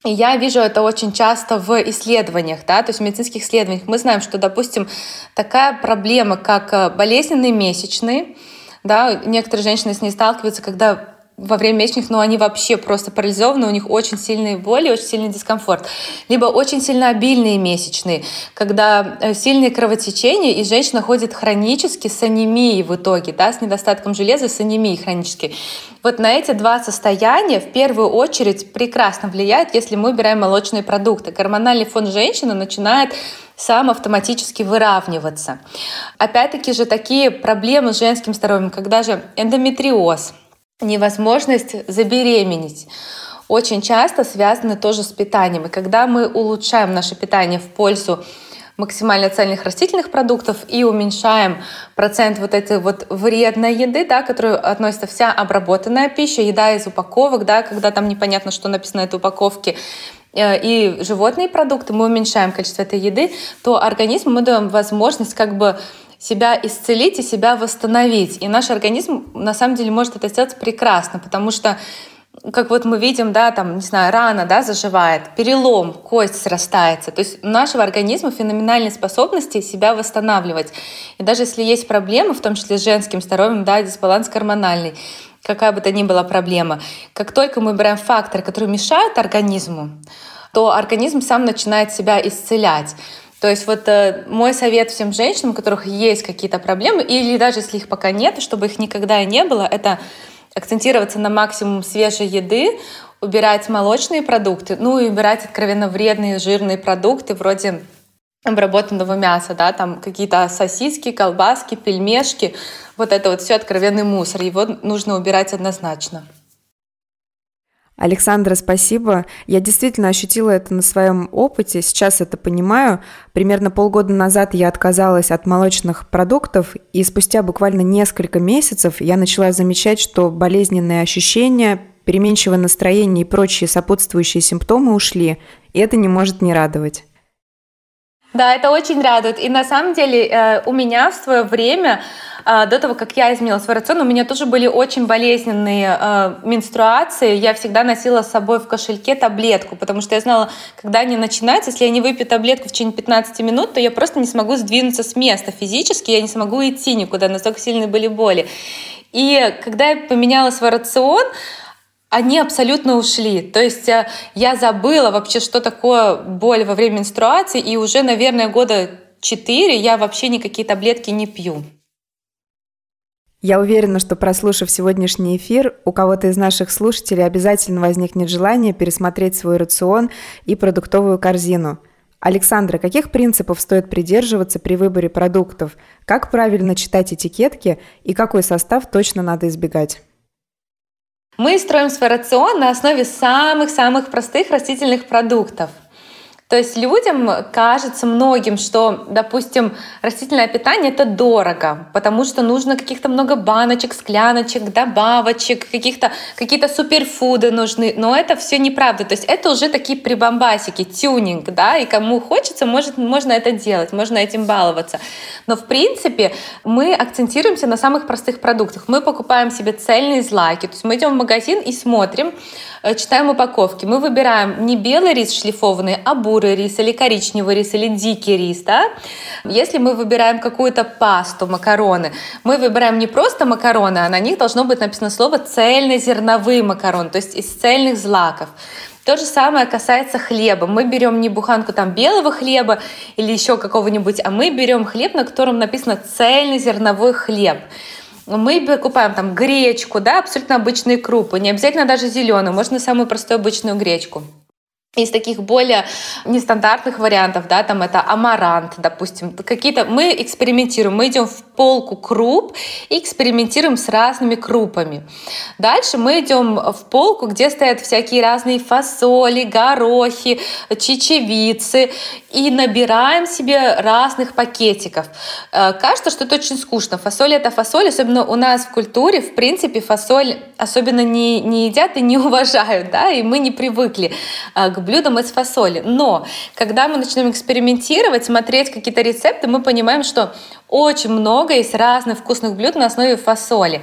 и я вижу это очень часто в исследованиях, да, то есть в медицинских исследованиях. Мы знаем, что, допустим, такая проблема, как э, болезненные месячные, да, некоторые женщины с ней сталкиваются, когда во время месячных, ну, они вообще просто парализованы, у них очень сильные боли, очень сильный дискомфорт. Либо очень сильно обильные месячные, когда э, сильные кровотечения, и женщина ходит хронически с анемией в итоге, да, с недостатком железа, с анемией хронической. Вот на эти два состояния в первую очередь прекрасно влияет, если мы убираем молочные продукты. Гормональный фон женщины начинает сам автоматически выравниваться. Опять-таки же такие проблемы с женским здоровьем, когда же эндометриоз, невозможность забеременеть очень часто связаны тоже с питанием. И когда мы улучшаем наше питание в пользу максимально цельных растительных продуктов и уменьшаем процент вот этой вот вредной еды, да, которую относится вся обработанная пища, еда из упаковок, да, когда там непонятно, что написано на этой упаковке, э, и животные продукты, мы уменьшаем количество этой еды, то организму мы даем возможность как бы себя исцелить и себя восстановить. И наш организм на самом деле может это сделать прекрасно, потому что как вот мы видим, да, там, не знаю, рана, да, заживает, перелом, кость срастается. То есть у нашего организма феноменальные способности себя восстанавливать. И даже если есть проблемы, в том числе с женским здоровьем, да, дисбаланс гормональный, какая бы то ни была проблема, как только мы убираем факторы, которые мешают организму, то организм сам начинает себя исцелять. То есть вот э, мой совет всем женщинам, у которых есть какие-то проблемы, или даже если их пока нет, чтобы их никогда и не было, это акцентироваться на максимум свежей еды, убирать молочные продукты, ну и убирать откровенно вредные жирные продукты вроде обработанного мяса, да, там какие-то сосиски, колбаски, пельмешки, вот это вот все откровенный мусор, его нужно убирать однозначно. Александра, спасибо. Я действительно ощутила это на своем опыте, сейчас это понимаю. Примерно полгода назад я отказалась от молочных продуктов, и спустя буквально несколько месяцев я начала замечать, что болезненные ощущения, переменчивое настроение и прочие сопутствующие симптомы ушли, и это не может не радовать. Да, это очень радует. И на самом деле э, у меня в свое время а, до того, как я изменила свой рацион, у меня тоже были очень болезненные э, менструации. Я всегда носила с собой в кошельке таблетку, потому что я знала, когда они начинаются, если я не выпью таблетку в течение 15 минут, то я просто не смогу сдвинуться с места физически, я не смогу идти никуда, настолько сильные были боли. И когда я поменяла свой рацион, они абсолютно ушли. То есть э, я забыла вообще, что такое боль во время менструации, и уже, наверное, года четыре я вообще никакие таблетки не пью. Я уверена, что прослушав сегодняшний эфир, у кого-то из наших слушателей обязательно возникнет желание пересмотреть свой рацион и продуктовую корзину. Александра, каких принципов стоит придерживаться при выборе продуктов? Как правильно читать этикетки и какой состав точно надо избегать? Мы строим свой рацион на основе самых-самых простых растительных продуктов – то есть людям кажется многим, что, допустим, растительное питание это дорого, потому что нужно каких-то много баночек, скляночек, добавочек, каких-то какие-то суперфуды нужны. Но это все неправда. То есть это уже такие прибамбасики, тюнинг, да, и кому хочется, может, можно это делать, можно этим баловаться. Но в принципе мы акцентируемся на самых простых продуктах. Мы покупаем себе цельные злаки, то есть мы идем в магазин и смотрим, читаем упаковки. Мы выбираем не белый рис шлифованный, а бурый бурый рис или коричневый рис или дикий рис, да? Если мы выбираем какую-то пасту, макароны, мы выбираем не просто макароны, а на них должно быть написано слово цельнозерновые макароны, то есть из цельных злаков. То же самое касается хлеба. Мы берем не буханку там белого хлеба или еще какого-нибудь, а мы берем хлеб, на котором написано цельнозерновой хлеб мы покупаем там гречку, да, абсолютно обычные крупы, не обязательно даже зеленую, можно самую простую обычную гречку. Из таких более нестандартных вариантов, да, там это амарант, допустим, какие-то, мы экспериментируем, мы идем в полку круп и экспериментируем с разными крупами. Дальше мы идем в полку, где стоят всякие разные фасоли, горохи, чечевицы, и набираем себе разных пакетиков. Э, кажется, что это очень скучно. Фасоль — это фасоль, особенно у нас в культуре, в принципе, фасоль особенно не, не едят и не уважают, да, и мы не привыкли э, к блюдам из фасоли. Но когда мы начнем экспериментировать, смотреть какие-то рецепты, мы понимаем, что очень много есть разных вкусных блюд на основе фасоли.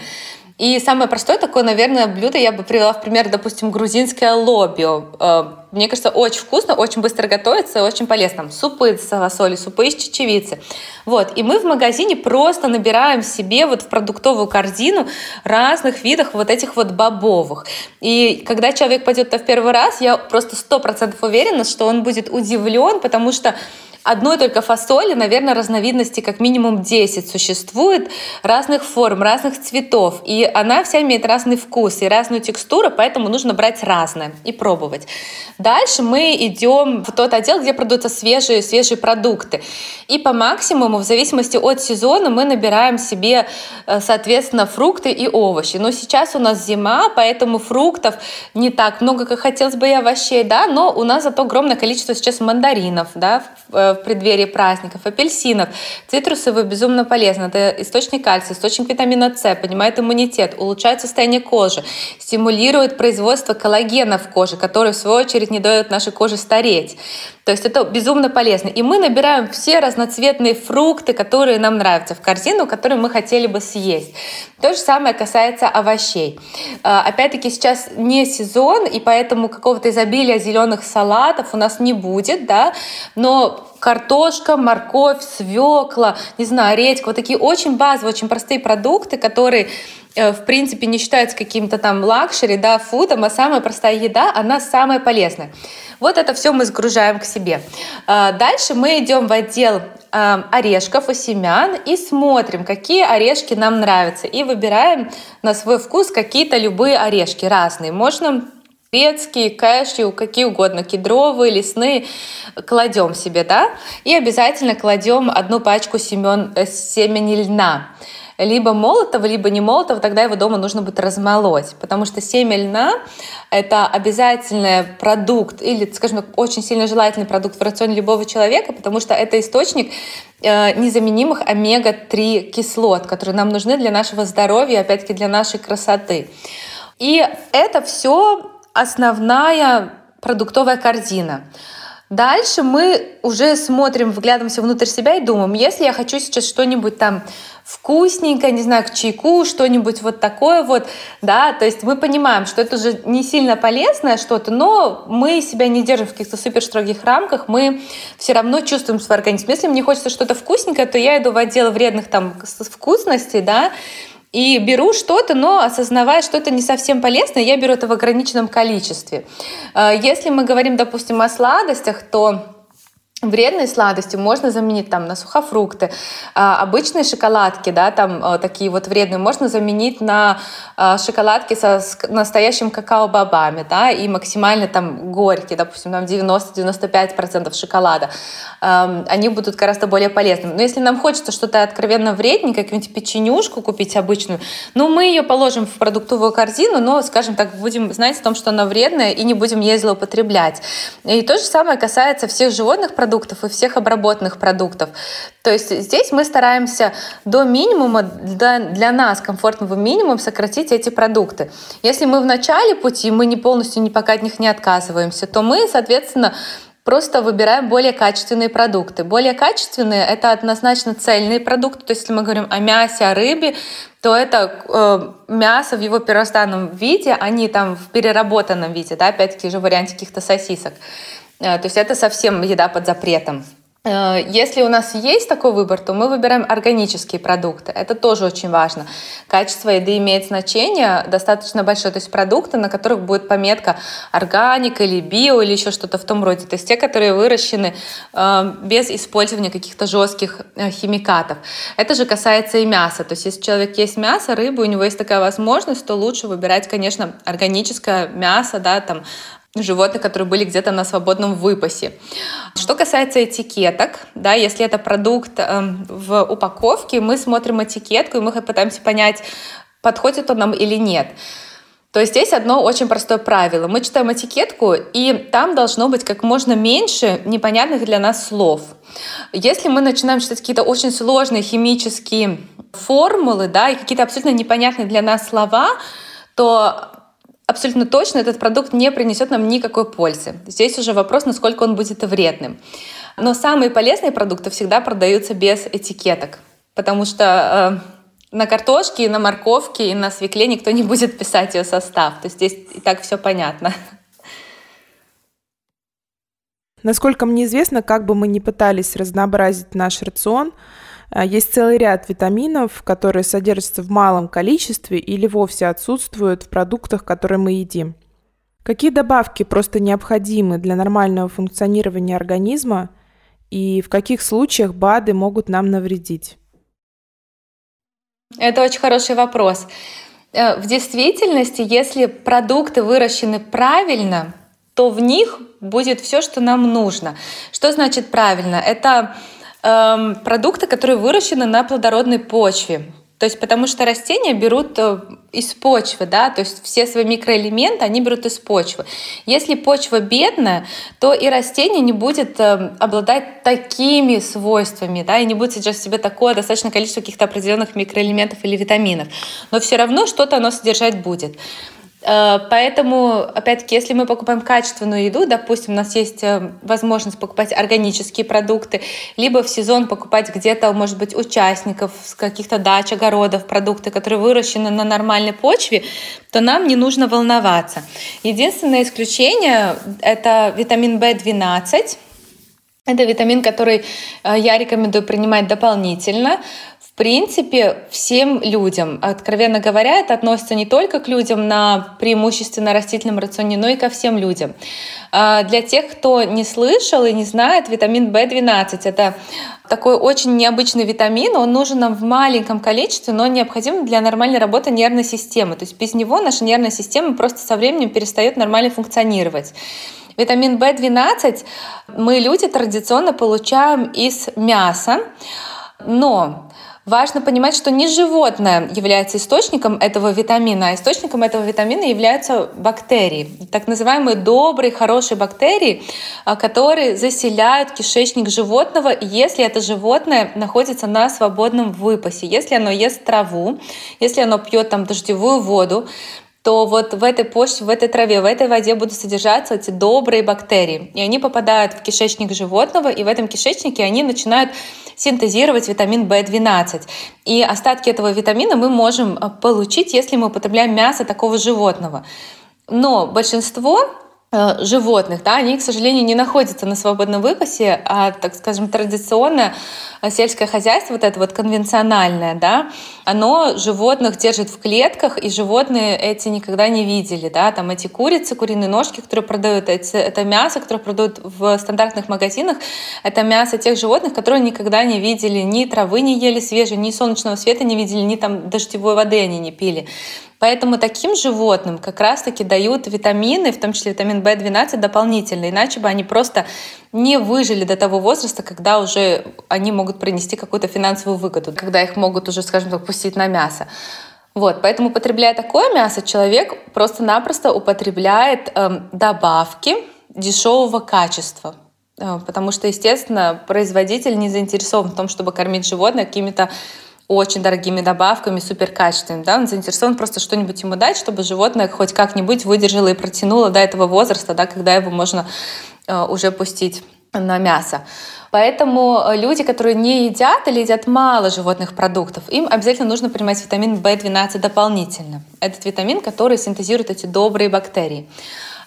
И самое простое такое, наверное, блюдо я бы привела в пример, допустим, грузинское лобио. Э, мне кажется, очень вкусно, очень быстро готовится, очень полезно. Супы из фасоли, супы из чечевицы. Вот. И мы в магазине просто набираем себе вот в продуктовую корзину разных видов вот этих вот бобовых. И когда человек пойдет туда в первый раз, я просто сто процентов уверена, что он будет удивлен, потому что одной только фасоли, наверное, разновидностей как минимум 10 существует, разных форм, разных цветов. И она вся имеет разный вкус и разную текстуру, поэтому нужно брать разное и пробовать. Дальше мы идем в тот отдел, где продаются свежие, свежие продукты. И по максимуму, в зависимости от сезона, мы набираем себе, э, соответственно, фрукты и овощи. Но сейчас у нас зима, поэтому фруктов не так много, как хотелось бы и овощей, да, но у нас зато огромное количество сейчас мандаринов, да, в преддверии праздников, апельсинов. Цитрусовые безумно полезны. Это источник кальция, источник витамина С, поднимает иммунитет, улучшает состояние кожи, стимулирует производство коллагена в коже, который в свою очередь не дает нашей коже стареть. То есть это безумно полезно. И мы набираем все разноцветные фрукты, которые нам нравятся в корзину, которые мы хотели бы съесть. То же самое касается овощей. А, опять-таки сейчас не сезон, и поэтому какого-то изобилия зеленых салатов у нас не будет, да, но картошка, морковь, свекла, не знаю, редька, вот такие очень базовые, очень простые продукты, которые в принципе не считаются каким-то там luxury, да, food ом, а самая простая еда, она самая полезная. Вот это все мы сгружаем к себе. А, дальше мы идем в отдел а, орешков и семян и смотрим, какие орешки нам нравятся. И выбираем на свой вкус какие-то любые орешки разные. Можно грецкие, кэшью, какие угодно, кедровые, лесные, кладем себе, да, и обязательно кладем одну пачку семен, э, семени льна либо молотого, либо не молотого, тогда его дома нужно будет размолоть, потому что семя льна — это обязательный продукт или, скажем так, очень сильно желательный продукт в рационе любого человека, потому что это источник э, незаменимых омега-3 кислот, которые нам нужны для нашего здоровья, опять-таки для нашей красоты. И это все основная продуктовая корзина. Дальше мы уже смотрим, вглядываемся внутрь себя и думаем, если я хочу сейчас что-нибудь там вкусненькое, не знаю, к чайку, что-нибудь вот такое вот, да, то есть мы понимаем, что это уже не сильно полезное что-то, но мы себя не держим в каких-то супер строгих рамках, мы все равно чувствуем свой организм. Если мне хочется что-то вкусненькое, то я иду в отдел вредных там вкусностей, да, и беру что-то, но осознавая, что это не совсем полезно, я беру это в ограниченном количестве. Э, если мы говорим, допустим, о сладостях, то вредные сладости можно заменить там на сухофрукты. А, обычные шоколадки, да, там а, такие вот вредные, можно заменить на а, шоколадки со с настоящим какао-бобами, да, и максимально там горькие, допустим, там 90-95% шоколада. А, они будут гораздо более полезными. Но если нам хочется что-то откровенно вредненькое, какую-нибудь печенюшку купить обычную, ну, мы ее положим в продуктовую корзину, но, скажем так, будем знать о том, что она вредная, и не будем ей злоупотреблять. И то же самое касается всех животных продуктов, продуктов и всех обработанных продуктов. То есть здесь мы стараемся до минимума, для, для нас комфортного минимума сократить эти продукты. Если мы в начале пути, мы не полностью ни пока от них не отказываемся, то мы, соответственно, просто выбираем более качественные продукты. Более качественные — это однозначно цельные продукты. То есть если мы говорим о мясе, о рыбе, то это э, мясо в его первозданном виде, а не там в переработанном виде, да, опять-таки же варианте каких-то сосисок. Э, то есть это совсем еда под запретом. Э, если у нас есть такой выбор, то мы выбираем органические продукты. Это тоже очень важно. Качество еды имеет значение достаточно большое. То есть продукты, на которых будет пометка органика или био или еще что-то в том роде. То есть те, которые выращены э, без использования каких-то жестких химикатов. Это же касается и мяса. То есть если человек есть мясо, рыбу, у него есть такая возможность, то лучше выбирать, конечно, органическое мясо, да, там животных, которые были где-то на свободном выпасе. Что касается этикеток, да, если это продукт э, в упаковке, мы смотрим этикетку и мы пытаемся понять, подходит он нам или нет. То есть здесь одно очень простое правило. Мы читаем этикетку, и там должно быть как можно меньше непонятных для нас слов. Если мы начинаем читать какие-то очень сложные химические формулы, да, и какие-то абсолютно непонятные для нас слова, то абсолютно точно этот продукт не принесет нам никакой пользы. Здесь уже вопрос, насколько он будет вредным. Но самые полезные продукты всегда продаются без этикеток, потому что э, на картошке, на морковке и на свекле никто не будет писать ее состав. То есть здесь и так все понятно. Насколько мне известно, как бы мы ни пытались разнообразить наш рацион, есть целый ряд витаминов, которые содержатся в малом количестве или вовсе отсутствуют в продуктах, которые мы едим. Какие добавки просто необходимы для нормального функционирования организма и в каких случаях БАДы могут нам навредить? Это очень хороший вопрос. Э, в действительности, если продукты выращены правильно, то в них будет все, что нам нужно. Что значит правильно? Это эм, продукты, которые выращены на плодородной почве. То есть потому что растения берут э, из почвы, да, то есть все свои микроэлементы они берут из почвы. Если почва бедная, то и растение не будет э, обладать такими свойствами, да, и не будет содержать в себе такое достаточное количество каких-то определенных микроэлементов или витаминов. Но все равно что-то оно содержать будет. Э, поэтому, опять-таки, если мы покупаем качественную еду, допустим, у нас есть э, возможность покупать органические продукты, либо в сезон покупать где-то, может быть, участников с каких-то дач, огородов продукты, которые выращены на нормальной почве, то нам не нужно волноваться. Единственное исключение — это витамин В12, это витамин, который э, я рекомендую принимать дополнительно принципе, всем людям. Откровенно говоря, это относится не только к людям на преимущественно растительном рационе, но и ко всем людям. А, для тех, кто не слышал и не знает, витамин В12 — это такой очень необычный витамин, он нужен нам в маленьком количестве, но необходим для нормальной работы нервной системы. То есть без него наша нервная система просто со временем перестает нормально функционировать. Витамин В12 мы, люди, традиционно получаем из мяса, но Важно понимать, что не животное является источником этого витамина, а источником этого витамина являются бактерии, так называемые добрые, хорошие бактерии, а, которые заселяют кишечник животного, если это животное находится на свободном выпасе, если оно ест траву, если оно пьет там дождевую воду, то вот в этой почве, в этой траве, в этой воде будут содержаться эти добрые бактерии. И они попадают в кишечник животного, и в этом кишечнике они начинают синтезировать витамин В12. И остатки этого витамина мы можем э, получить, если мы употребляем мясо такого животного. Но большинство животных, да, они, к сожалению, не находятся на свободном выпасе, а, так скажем, традиционное э, сельское хозяйство, вот это вот конвенциональное, да, оно животных держит в клетках, и животные эти никогда не видели, да, там эти курицы, куриные ножки, которые продают, эти, это мясо, которое продают в стандартных магазинах, это мясо тех животных, которые никогда не видели, ни травы не ели свежей, ни солнечного света не видели, ни там дождевой воды они не пили. Поэтому таким животным как раз-таки дают витамины, в том числе витамин В12 дополнительно, иначе бы они просто не выжили до того возраста, когда уже они могут принести какую-то финансовую выгоду, когда их могут уже, скажем так, пустить на мясо. Вот, поэтому, употребляя такое мясо, человек просто-напросто употребляет э, добавки дешевого качества. Э, потому что, естественно, производитель не заинтересован в том, чтобы кормить животное какими-то очень дорогими добавками, супер качественными. Да? Он заинтересован просто что-нибудь ему дать, чтобы животное хоть как-нибудь выдержало и протянуло до этого возраста, да, когда его можно э, уже пустить на мясо. Поэтому э, люди, которые не едят или едят мало животных продуктов, им обязательно нужно принимать витамин В12 дополнительно. Этот витамин, который синтезирует эти добрые бактерии.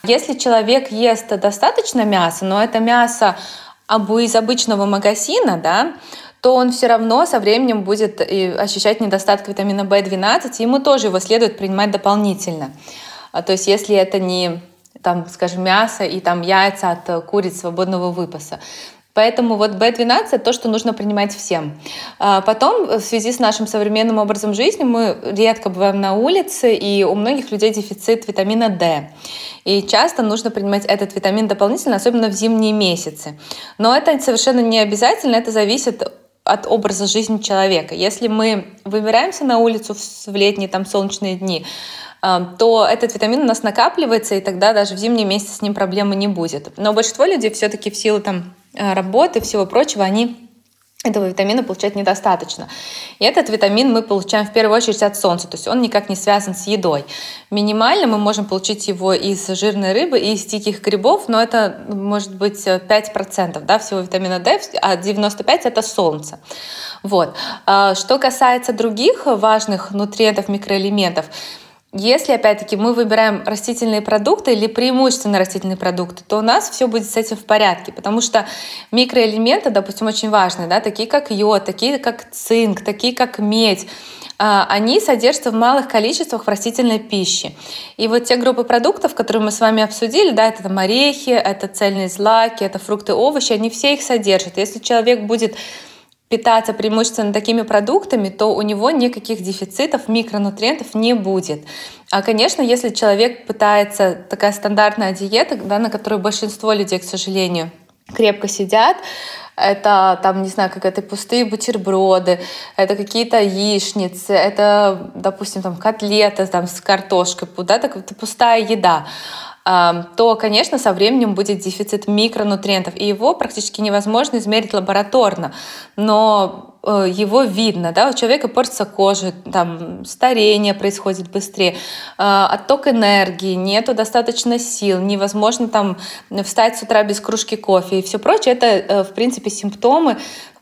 Если человек ест достаточно мяса, но это мясо из обычного магазина, да, то он все равно со временем будет ощущать недостаток витамина В12, и ему тоже его следует принимать дополнительно. А, то есть если это не там, скажем, мясо и там яйца от куриц свободного выпаса, Поэтому вот B12 — это то, что нужно принимать всем. А потом, в связи с нашим современным образом жизни, мы редко бываем на улице, и у многих людей дефицит витамина D. И часто нужно принимать этот витамин дополнительно, особенно в зимние месяцы. Но это совершенно не обязательно, это зависит от образа жизни человека. Если мы выбираемся на улицу в летние там солнечные дни, а, то этот витамин у нас накапливается, и тогда даже в зимние месяцы с ним проблемы не будет. Но большинство людей все-таки в силу там работы, всего прочего, они этого витамина получать недостаточно. И этот витамин мы получаем в первую очередь от солнца, то есть он никак не связан с едой. Минимально мы можем получить его из жирной рыбы и из диких грибов, но это может быть 5% да, всего витамина D, а 95% это солнце. Вот. А что касается других важных нутриентов, микроэлементов, если, опять-таки, мы выбираем растительные продукты или преимущественно растительные продукты, то у нас все будет с этим в порядке, потому что микроэлементы, допустим, очень важные, да, такие как йод, такие как цинк, такие как медь, а, они содержатся в малых количествах в растительной пище. И вот те группы продуктов, которые мы с вами обсудили, да, это там орехи, это цельные злаки, это фрукты, овощи, они все их содержат. Если человек будет питаться преимущественно такими продуктами, то у него никаких дефицитов микронутриентов не будет. А, конечно, если человек пытается, такая стандартная диета, да, на которую большинство людей, к сожалению, крепко сидят, это там, не знаю, как это пустые бутерброды, это какие-то яичницы, это, допустим, там котлеты там, с картошкой, да, так, это пустая еда то, конечно, со временем будет дефицит микронутриентов, и его практически невозможно измерить лабораторно. Но его видно, да, у человека портится кожа, там старение происходит быстрее, э, отток энергии, нету достаточно сил, невозможно там встать с утра без кружки кофе и все прочее. Это, э, в принципе, симптомы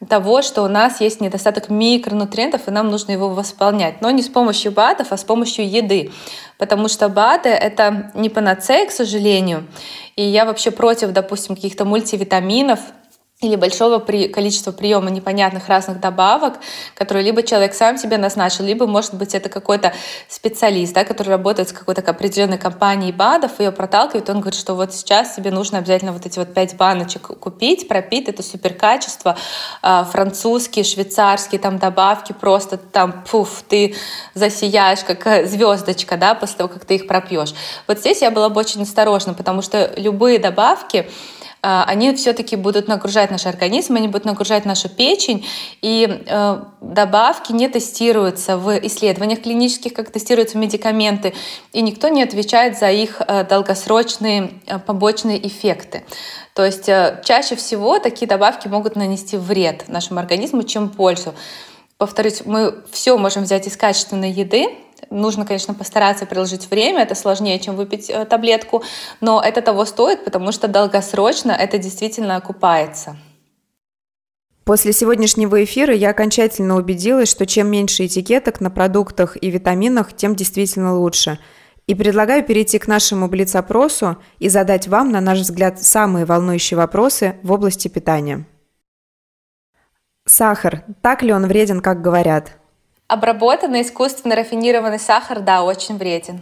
того, что у нас есть недостаток микронутриентов, и нам нужно его восполнять. Но не с помощью БАДов, а с помощью еды. Потому что БАДы — это не панацея, к сожалению. И я вообще против, допустим, каких-то мультивитаминов, или большого при, количества приема непонятных разных добавок, которые либо человек сам себе назначил, либо, может быть, это какой-то специалист, да, который работает с какой-то определенной компанией БАДов, ее проталкивает, он говорит, что вот сейчас тебе нужно обязательно вот эти вот пять баночек купить, пропить, это супер качество, а, французские, швейцарские там добавки, просто там, пуф, ты засияешь, как звездочка, да, после того, как ты их пропьешь. Вот здесь я была бы очень осторожна, потому что любые добавки, они все-таки будут нагружать наш организм, они будут нагружать нашу печень, и э, добавки не тестируются в исследованиях клинических, как тестируются медикаменты, и никто не отвечает за их э, долгосрочные э, побочные эффекты. То есть чаще всего такие добавки могут нанести вред нашему организму, чем пользу. Повторюсь, мы все можем взять из качественной еды, Нужно, конечно, постараться приложить время, это сложнее, чем выпить э, таблетку, но это того стоит, потому что долгосрочно это действительно окупается. После сегодняшнего эфира я окончательно убедилась, что чем меньше этикеток на продуктах и витаминах, тем действительно лучше. И предлагаю перейти к нашему блиц-опросу и задать вам, на наш взгляд, самые волнующие вопросы в области питания. Сахар. Так ли он вреден, как говорят? Обработанный искусственно рафинированный сахар, да, очень вреден.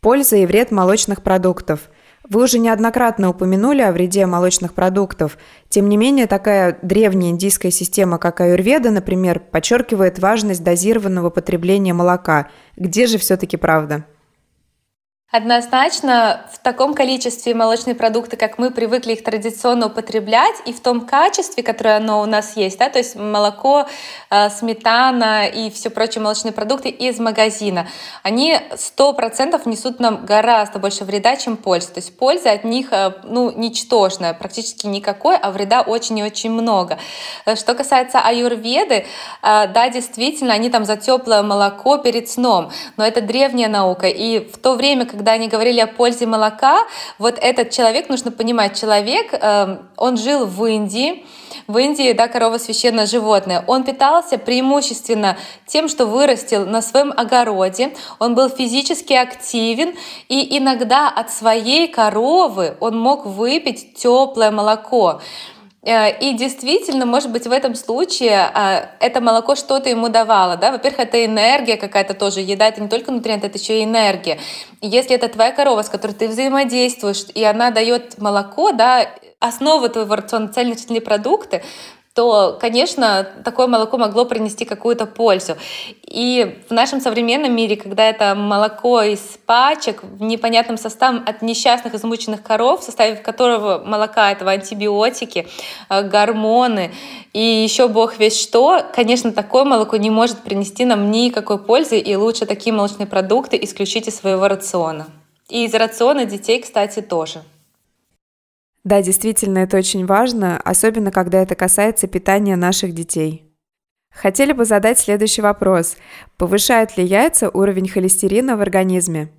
Польза и вред молочных продуктов. Вы уже неоднократно упомянули о вреде молочных продуктов. Тем не менее, такая древняя индийская система, как аюрведа, например, подчеркивает важность дозированного потребления молока. Где же все-таки правда? Однозначно, в таком количестве молочные продукты, как мы привыкли их традиционно употреблять, и в том качестве, которое оно у нас есть, да, то есть молоко, э, сметана и все прочие молочные продукты из магазина, они сто процентов несут нам гораздо больше вреда, чем пользы. То есть польза от них э, ну, ничтожная, практически никакой, а вреда очень и очень много. Э, что касается аюрведы, да, действительно, они там за теплое молоко перед сном, но это древняя наука, и в то время, когда они говорили о пользе молока, вот этот человек, нужно понимать, человек, эм, он жил в Индии, в Индии, да, корова священное животное. Он питался преимущественно тем, что вырастил на своем огороде. Он был физически активен, и иногда от своей коровы он мог выпить теплое молоко. Э, и действительно, может быть, в этом случае а, это молоко что-то ему давало. Да? Во-первых, это энергия какая-то тоже. Еда — это не только нутриент, это еще и энергия. Если это твоя корова, с которой ты взаимодействуешь, и она дает молоко, да, основа твоего рациона цельночные продукты, то, конечно, такое молоко могло принести какую-то пользу. И в нашем современном мире, когда это молоко из пачек в непонятном составе от несчастных измученных коров, в составе которого молока этого антибиотики, э, гормоны и еще бог весь что, конечно, такое молоко не может принести нам никакой пользы, и лучше такие молочные продукты исключить из своего рациона. И из рациона детей, кстати, тоже. Да, действительно, это очень важно, особенно когда это касается питания наших детей. Хотели бы задать следующий вопрос. Повышают ли яйца уровень холестерина в организме?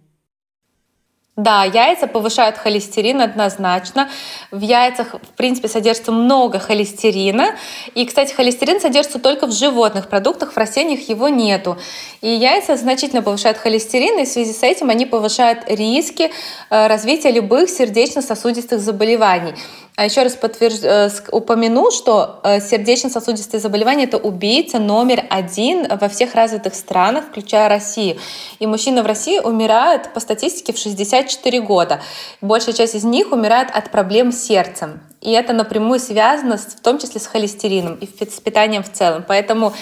Да, яйца повышают холестерин однозначно. В яйцах, в принципе, содержится много холестерина. И, кстати, холестерин содержится только в животных продуктах, в растениях его нету. И яйца значительно повышают холестерин, и в связи с этим они повышают риски э, развития любых сердечно-сосудистых заболеваний. А еще раз подтвержд... Э, упомяну, что э, сердечно-сосудистые заболевания – это убийца номер один во всех развитых странах, включая Россию. И мужчины в России умирают по статистике в 64 года. Большая часть из них умирает от проблем с сердцем. И это напрямую связано в том числе с холестерином и с питанием в целом. Поэтому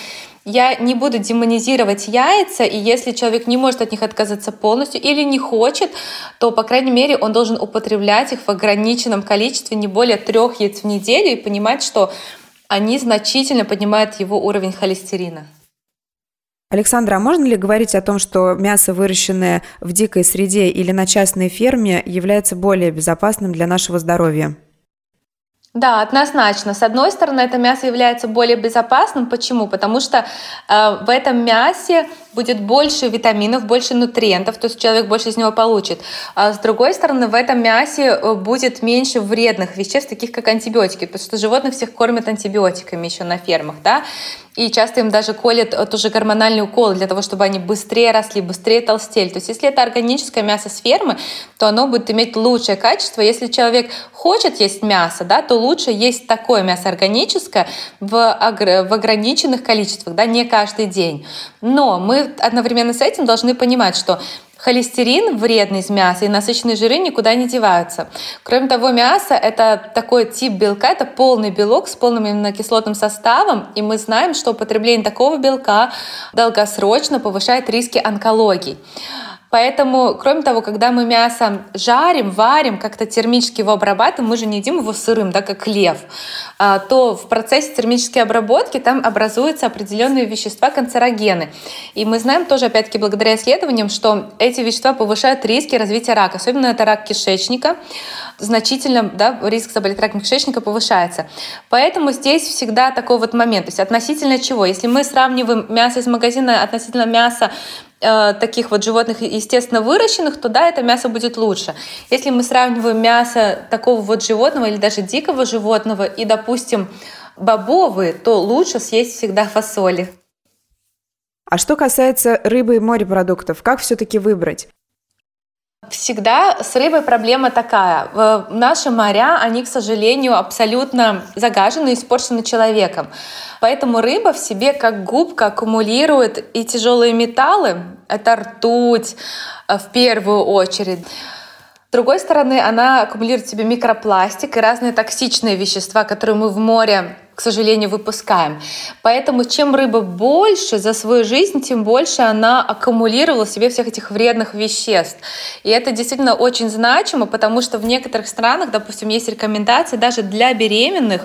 я не буду демонизировать яйца, и если человек не может от них отказаться полностью или не хочет, то, по крайней мере, он должен употреблять их в ограниченном количестве, не более трех яиц в неделю, и понимать, что они значительно поднимают его уровень холестерина. Александра, а можно ли говорить о том, что мясо, выращенное в дикой среде или на частной ферме, является более безопасным для нашего здоровья? Да, однозначно. С одной стороны, это мясо является более безопасным. Почему? Потому что э, в этом мясе будет больше витаминов, больше нутриентов, то есть человек больше из него получит. А с другой стороны, в этом мясе э, будет меньше вредных веществ, таких как антибиотики, потому что животных всех кормят антибиотиками еще на фермах, да, и часто им даже колят тоже гормональные уколы для того, чтобы они быстрее росли, быстрее толстели. То есть если это органическое мясо с фермы, то оно будет иметь лучшее качество. Если человек хочет есть мясо, да, то лучше есть такое мясо органическое в, в ограниченных количествах, да, не каждый день. Но мы одновременно с этим должны понимать, что Холестерин вредный из мяса и насыщенные жиры никуда не деваются. Кроме того, мясо — это такой тип белка, это полный белок с полным аминокислотным составом, и мы знаем, что употребление такого белка долгосрочно повышает риски онкологии. Поэтому, кроме того, когда мы мясо жарим, варим, как-то термически его обрабатываем, мы же не едим его сырым, да, как лев, а, то в процессе термической обработки там образуются определенные вещества, канцерогены. И мы знаем тоже, опять-таки, благодаря исследованиям, что эти вещества повышают риски развития рака, особенно это рак кишечника, значительно да, риск заболеть раком кишечника повышается. Поэтому здесь всегда такой вот момент. То есть относительно чего? Если мы сравниваем мясо из магазина относительно мяса Э, таких вот животных, естественно, выращенных, то да, это мясо будет лучше. Если мы сравниваем мясо такого вот животного или даже дикого животного и, допустим, бобовые, то лучше съесть всегда фасоли. А что касается рыбы и морепродуктов, как все-таки выбрать? Всегда с рыбой проблема такая. В наши моря, они, к сожалению, абсолютно загажены и испорчены человеком. Поэтому рыба в себе как губка аккумулирует и тяжелые металлы, это ртуть э, в первую очередь, другой стороны, она аккумулирует в себе микропластик и разные токсичные вещества, которые мы в море к сожалению, выпускаем. Поэтому чем рыба больше за свою жизнь, тем больше она аккумулировала в себе всех этих вредных веществ. И это действительно очень значимо, потому что в некоторых странах, допустим, есть рекомендации даже для беременных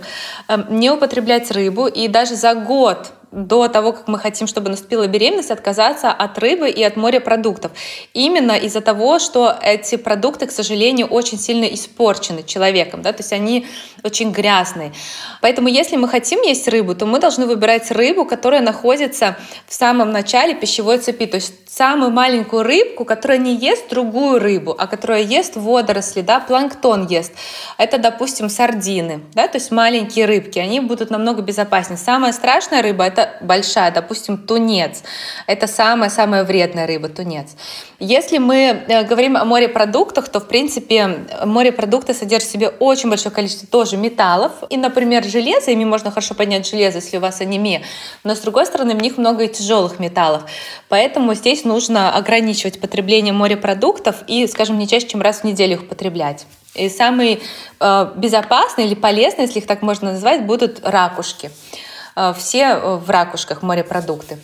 эм, не употреблять рыбу, и даже за год до того, как мы хотим, чтобы наступила беременность, отказаться от рыбы и от морепродуктов. Именно из-за того, что эти продукты, к сожалению, очень сильно испорчены человеком, да, то есть они очень грязные. Поэтому если мы хотим есть рыбу, то мы должны выбирать рыбу, которая находится в самом начале пищевой цепи, то есть самую маленькую рыбку, которая не ест другую рыбу, а которая ест водоросли, да, планктон ест. Это, допустим, сардины, да, то есть маленькие рыбки, они будут намного безопаснее. Самая страшная рыба — это это большая, допустим, тунец. Это самая-самая вредная рыба, тунец. Если мы э, говорим о морепродуктах, то, в принципе, морепродукты содержат в себе очень большое количество тоже металлов. И, например, железо, ими можно хорошо поднять железо, если у вас анемия. Но, с другой стороны, в них много и тяжелых металлов. Поэтому здесь нужно ограничивать потребление морепродуктов и, скажем, не чаще, чем раз в неделю их потреблять. И самые э, безопасные или полезные, если их так можно назвать, будут ракушки. Э, все э, в ракушках морепродукты.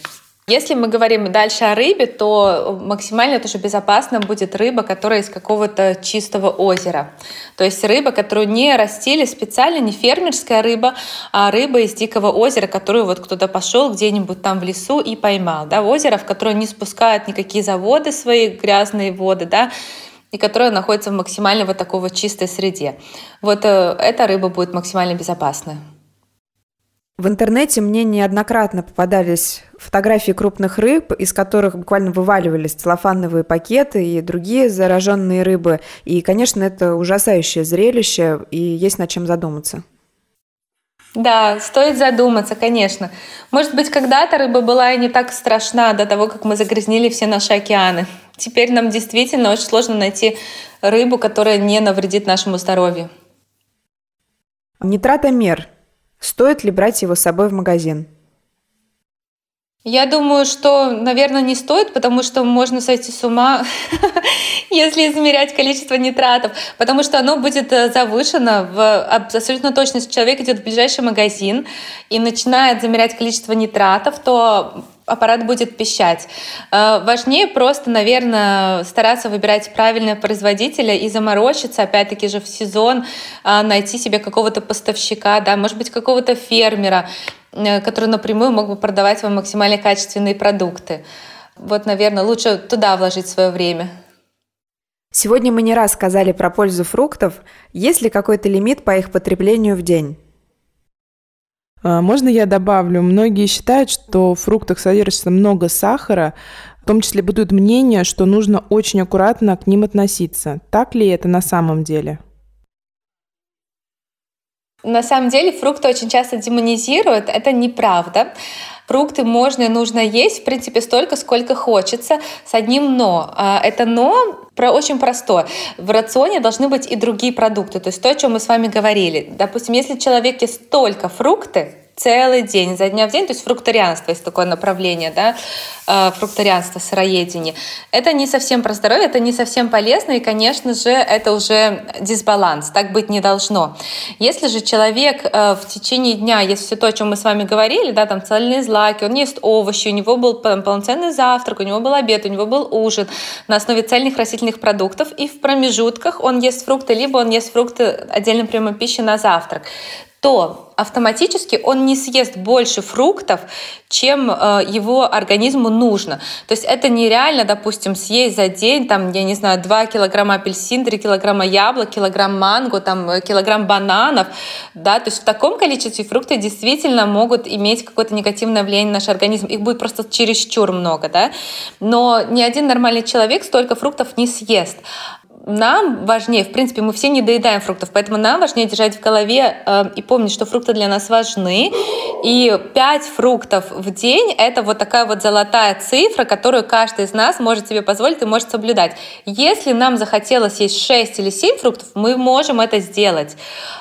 Если мы говорим дальше о рыбе, то максимально тоже безопасно будет рыба, которая из какого-то чистого озера. То есть рыба, которую не растили специально, не фермерская рыба, а рыба из дикого озера, которую вот кто-то пошел где-нибудь там в лесу и поймал. Да, озеро, в которое не спускают никакие заводы свои грязные воды, да, и которая находится в максимально вот такой вот чистой среде. Вот э, эта рыба будет максимально безопасная. В интернете мне неоднократно попадались фотографии крупных рыб, из которых буквально вываливались целлофановые пакеты и другие зараженные рыбы. И, конечно, это ужасающее зрелище, и есть над чем задуматься. Да, стоит задуматься, конечно. Может быть, когда-то рыба была и не так страшна до того, как мы загрязнили все наши океаны. Теперь нам действительно очень сложно найти рыбу, которая не навредит нашему здоровью. Нитратомер. Стоит ли брать его с собой в магазин? Я думаю, что, наверное, не стоит, потому что можно сойти с ума, если измерять количество нитратов, потому что оно будет э, завышено в абсолютно точно. Если человек идет в ближайший магазин и начинает замерять количество нитратов, то аппарат будет пищать. Э, важнее просто, наверное, стараться выбирать правильного производителя и заморочиться, опять-таки же в сезон, э, найти себе какого-то поставщика, да, может быть, какого-то фермера, Э, который напрямую мог бы продавать вам максимально качественные продукты. Вот, наверное, лучше туда вложить свое время. Сегодня мы не раз сказали про пользу фруктов. Есть ли какой-то лимит по их потреблению в день? А, можно я добавлю? Многие считают, что в фруктах содержится много сахара, в том числе будут мнения, что нужно очень аккуратно к ним относиться. Так ли это на самом деле? На самом деле фрукты очень часто демонизируют, это неправда. Фрукты можно и нужно есть, в принципе, столько, сколько хочется, с одним «но». А, это «но» про очень простое. В рационе должны быть и другие продукты, то есть то, о чем мы с вами говорили. Допустим, если человек ест только фрукты, целый день, за дня в день, то есть фрукторианство есть такое направление, да, э, фрукторианство, сыроедение. Это не совсем про здоровье, это не совсем полезно, и, конечно же, это уже дисбаланс, так быть не должно. Если же человек э, в течение дня ест все то, о чем мы с вами говорили, да, там цельные злаки, он ест овощи, у него был полноценный завтрак, у него был обед, у него был ужин на основе цельных растительных продуктов, и в промежутках он ест фрукты, либо он ест фрукты отдельным приемом пищи на завтрак то автоматически он не съест больше фруктов, чем э, его организму нужно. То есть это нереально, допустим, съесть за день, там, я не знаю, 2 килограмма апельсин, 3 килограмма яблок, килограмм манго, там, э, килограмм бананов. Да? То есть в таком количестве фрукты действительно могут иметь какое-то негативное влияние на наш организм. Их будет просто чересчур много. Да? Но ни один нормальный человек столько фруктов не съест нам важнее, в принципе, мы все не доедаем фруктов, поэтому нам важнее держать в голове э, и помнить, что фрукты для нас важны. И 5 фруктов в день — это вот такая вот золотая цифра, которую каждый из нас может себе позволить и может соблюдать. Если нам захотелось есть 6 или 7 фруктов, мы можем это сделать.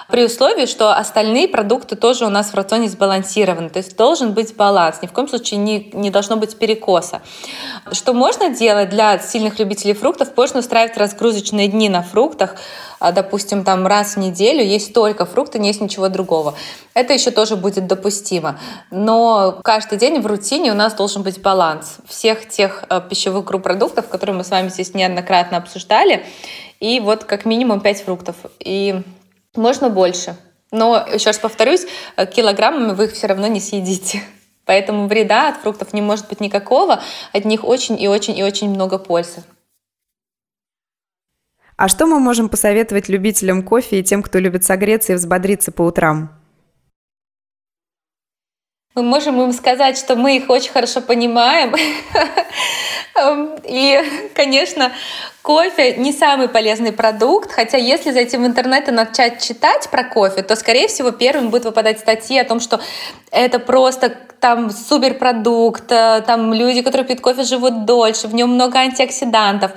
При условии, что остальные продукты тоже у нас в рационе сбалансированы. То есть должен быть баланс. Ни в коем случае не, не должно быть перекоса. Что можно делать для сильных любителей фруктов? Можно устраивать разгрузочные дни на фруктах. А, допустим, там раз в неделю есть только фрукты, не есть ничего другого. Это еще тоже будет допустимо. Но каждый день в рутине у нас должен быть баланс всех тех а, пищевых групп продуктов, которые мы с вами здесь неоднократно обсуждали. И вот как минимум 5 фруктов. И можно больше. Но, еще раз повторюсь, э, килограммами вы их все равно не съедите. Поэтому вреда от фруктов не может быть никакого, от них очень и очень и очень много пользы. А что мы можем посоветовать любителям кофе и тем, кто любит согреться и взбодриться по утрам? Мы можем им сказать, что мы их очень хорошо понимаем. Эм, и, конечно, кофе не самый полезный продукт, хотя если зайти в интернет и начать читать про кофе, то, скорее всего, первым будет выпадать статьи о том, что это просто там суперпродукт, э, там люди, которые пьют кофе, живут дольше, в нем много антиоксидантов.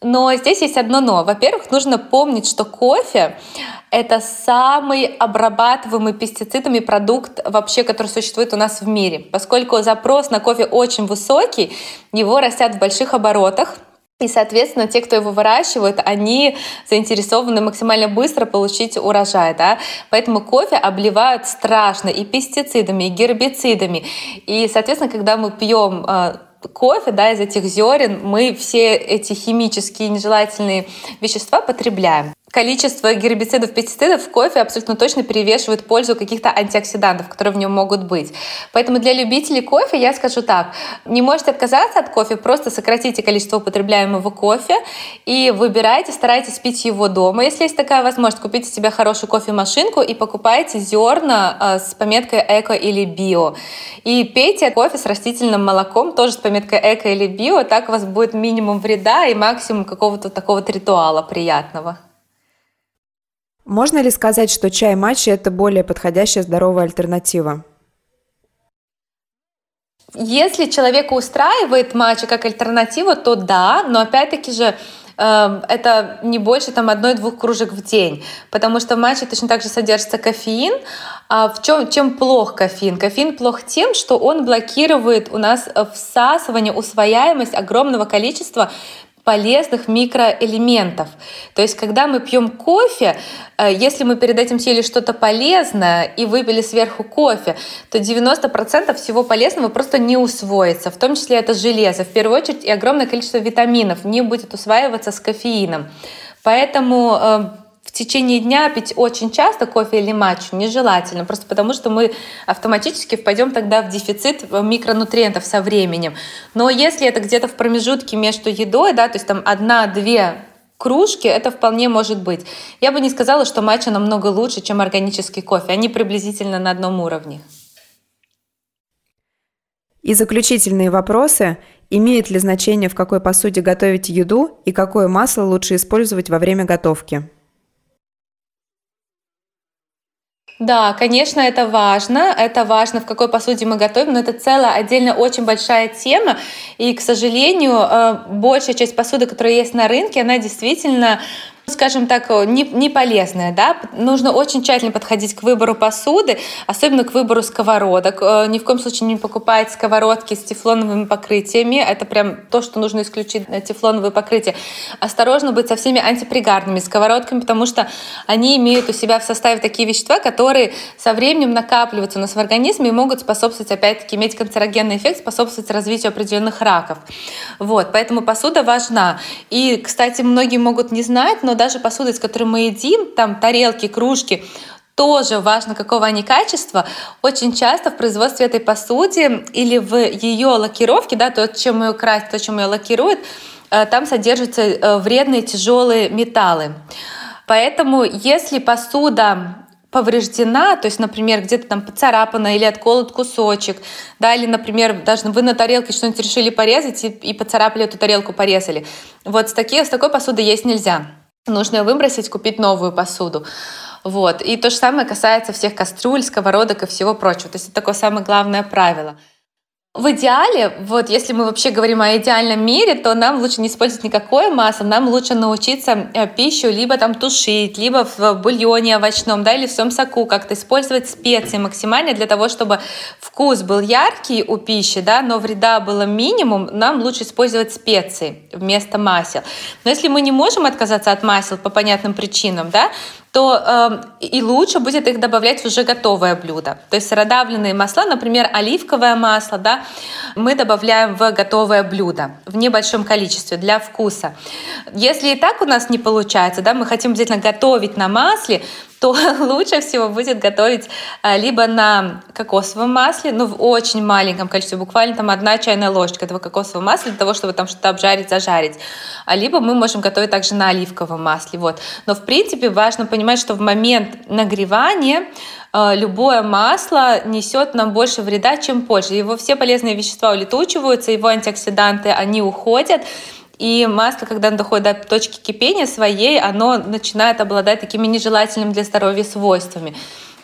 Но здесь есть одно но. Во-первых, нужно помнить, что кофе — это самый обрабатываемый пестицидами продукт вообще, который существует у нас в мире. Поскольку запрос на кофе очень высокий, его растят в больших оборотах, и, соответственно, те, кто его выращивают, они заинтересованы максимально быстро получить урожай. Да? Поэтому кофе обливают страшно и пестицидами, и гербицидами. И, соответственно, когда мы пьем э, кофе, да, из этих зерен мы все эти химические нежелательные вещества потребляем количество гербицидов, пестицидов в кофе абсолютно точно перевешивает пользу каких-то антиоксидантов, которые в нем могут быть. Поэтому для любителей кофе я скажу так, не можете отказаться от кофе, просто сократите количество употребляемого кофе и выбирайте, старайтесь пить его дома. Если есть такая возможность, купите себе хорошую кофемашинку и покупайте зерна а, с пометкой эко или био. И пейте кофе с растительным молоком, тоже с пометкой эко или био, так у вас будет минимум вреда и максимум какого-то такого ритуала приятного. Можно ли сказать, что чай матча – это более подходящая здоровая альтернатива? Если человека устраивает матча как альтернатива, то да, но опять-таки же эм, это не больше там одной-двух кружек в день, потому что в матче точно так же содержится кофеин. А в чем, чем плох кофеин? Кофеин плох тем, что он блокирует у нас всасывание, усвояемость огромного количества полезных микроэлементов. То есть, когда мы пьем кофе, э, если мы перед этим съели что-то полезное и выпили сверху кофе, то 90% всего полезного просто не усвоится. В том числе это железо. В первую очередь и огромное количество витаминов не будет усваиваться с кофеином. Поэтому э, в течение дня пить очень часто кофе или матчу нежелательно, просто потому что мы автоматически впадем тогда в дефицит микронутриентов со временем. Но если это где-то в промежутке между едой, да, то есть там одна-две кружки, это вполне может быть. Я бы не сказала, что матча намного лучше, чем органический кофе. Они приблизительно на одном уровне. И заключительные вопросы. Имеет ли значение, в какой посуде готовить еду и какое масло лучше использовать во время готовки? Да, конечно, это важно. Это важно, в какой посуде мы готовим, но это целая отдельно очень большая тема. И, к сожалению, э, большая часть посуды, которая есть на рынке, она действительно скажем так, не, не полезная, да, нужно очень тщательно подходить к выбору посуды, особенно к выбору сковородок. Э, ни в коем случае не покупать сковородки с тефлоновыми покрытиями, это прям то, что нужно исключить, э, тефлоновые покрытия. Осторожно быть со всеми антипригарными сковородками, потому что они имеют у себя в составе такие вещества, которые со временем накапливаются у нас в организме и могут способствовать, опять-таки, иметь канцерогенный эффект, способствовать развитию определенных раков. Вот, поэтому посуда важна. И, кстати, многие могут не знать, но даже посуда, из которой мы едим, там тарелки, кружки, тоже важно, какого они качества. Очень часто в производстве этой посуды или в ее лакировке, да, то, чем ее красят, то, чем ее лакируют, э, там содержатся э, вредные тяжелые металлы. Поэтому если посуда повреждена, то есть, например, где-то там поцарапана или отколот кусочек, да, или, например, даже вы на тарелке что-нибудь решили порезать и, и поцарапали эту тарелку, порезали. Вот с, таки, с такой посудой есть нельзя. Нужно ее выбросить, купить новую посуду. Вот. И то же самое касается всех кастрюль, сковородок и всего прочего. То есть это такое самое главное правило. В идеале, вот если мы вообще говорим о идеальном мире, то нам лучше не использовать никакое масло, нам лучше научиться э, пищу либо там тушить, либо в бульоне овощном, да, или в своем соку как-то использовать специи максимально для того, чтобы вкус был яркий у пищи, да, но вреда было минимум, нам лучше использовать специи вместо масел. Но если мы не можем отказаться от масел по понятным причинам, да, то э, и лучше будет их добавлять в уже готовое блюдо. То есть родавленные масла, например, оливковое масло, да, мы добавляем в готовое блюдо в небольшом количестве для вкуса. Если и так у нас не получается, да, мы хотим обязательно готовить на масле, то лучше всего будет готовить а, либо на кокосовом масле, ну, в очень маленьком количестве, буквально там одна чайная ложечка этого кокосового масла для того, чтобы там что-то обжарить, зажарить. А либо мы можем готовить также на оливковом масле. Вот. Но, в принципе, важно понимать, что в момент нагревания а, любое масло несет нам больше вреда, чем пользы. Его все полезные вещества улетучиваются, его антиоксиданты, они уходят, и масло, когда оно доходит до точки кипения своей, оно начинает обладать такими нежелательными для здоровья свойствами.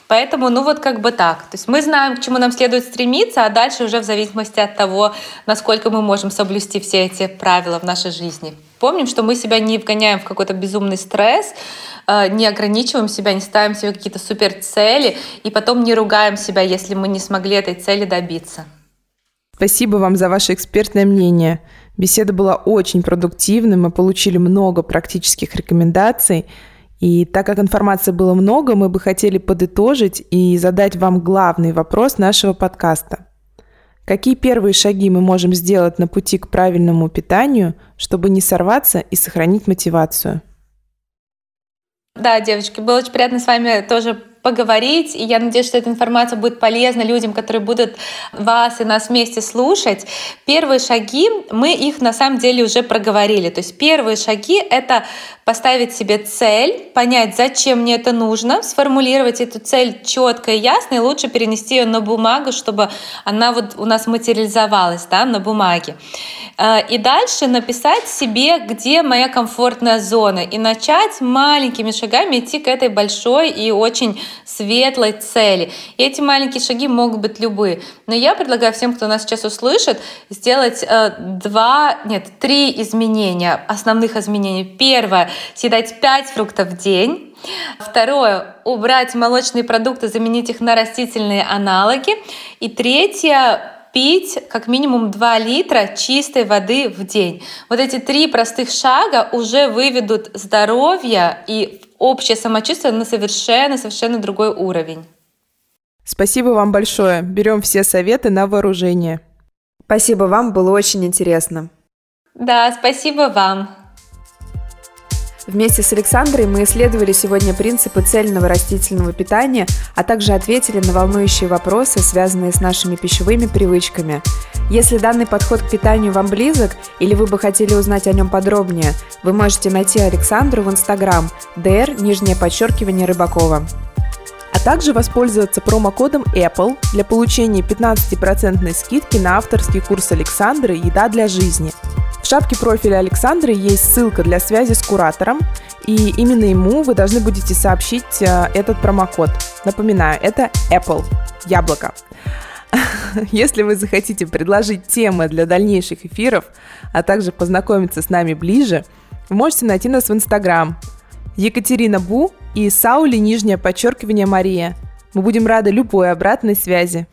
Поэтому, ну вот как бы так. То есть мы знаем, к чему нам следует стремиться, а дальше уже в зависимости от того, насколько мы можем соблюсти все эти правила в нашей жизни. Помним, что мы себя не вгоняем в какой-то безумный стресс, э, не ограничиваем себя, не ставим себе какие-то супер цели и потом не ругаем себя, если мы не смогли этой цели добиться. Спасибо вам за ваше экспертное мнение. Беседа была очень продуктивной, мы получили много практических рекомендаций. И так как информации было много, мы бы хотели подытожить и задать вам главный вопрос нашего подкаста. Какие первые шаги мы можем сделать на пути к правильному питанию, чтобы не сорваться и сохранить мотивацию? Да, девочки, было очень приятно с вами тоже поговорить, и я надеюсь, что эта информация будет полезна людям, которые будут вас и нас вместе слушать. Первые шаги, мы их на самом деле уже проговорили. То есть первые шаги — это поставить себе цель, понять, зачем мне это нужно, сформулировать эту цель четко и ясно, и лучше перенести ее на бумагу, чтобы она вот у нас материализовалась да, на бумаге. Э, и дальше написать себе, где моя комфортная зона, и начать маленькими шагами идти к этой большой и очень светлой цели. И эти маленькие шаги могут быть любые. Но я предлагаю всем, кто нас сейчас услышит, сделать э, два, нет, три изменения, основных изменений. Первое — съедать 5 фруктов в день. Второе — убрать молочные продукты, заменить их на растительные аналоги. И третье пить как минимум 2 литра чистой воды в день. Вот эти три простых шага уже выведут здоровье и общее самочувствие на совершенно-совершенно другой уровень. Спасибо вам большое. Берем все советы на вооружение. Спасибо вам, было очень интересно. Да, спасибо вам. Вместе с Александрой мы исследовали сегодня принципы цельного растительного питания, а также ответили на волнующие вопросы, связанные с нашими пищевыми привычками. Если данный подход к питанию вам близок или вы бы хотели узнать о нем подробнее, вы можете найти Александру в Инстаграм dr нижнее подчеркивание Рыбакова а также воспользоваться промокодом Apple для получения 15% скидки на авторский курс Александры «Еда для жизни». В шапке профиля Александры есть ссылка для связи с куратором, и именно ему вы должны будете сообщить э, этот промокод. Напоминаю, это Apple, яблоко. Если вы захотите предложить темы для дальнейших эфиров, а также познакомиться с нами ближе, вы можете найти нас в Инстаграм Екатерина Бу и Саули нижнее подчеркивание Мария. Мы будем рады любой обратной связи.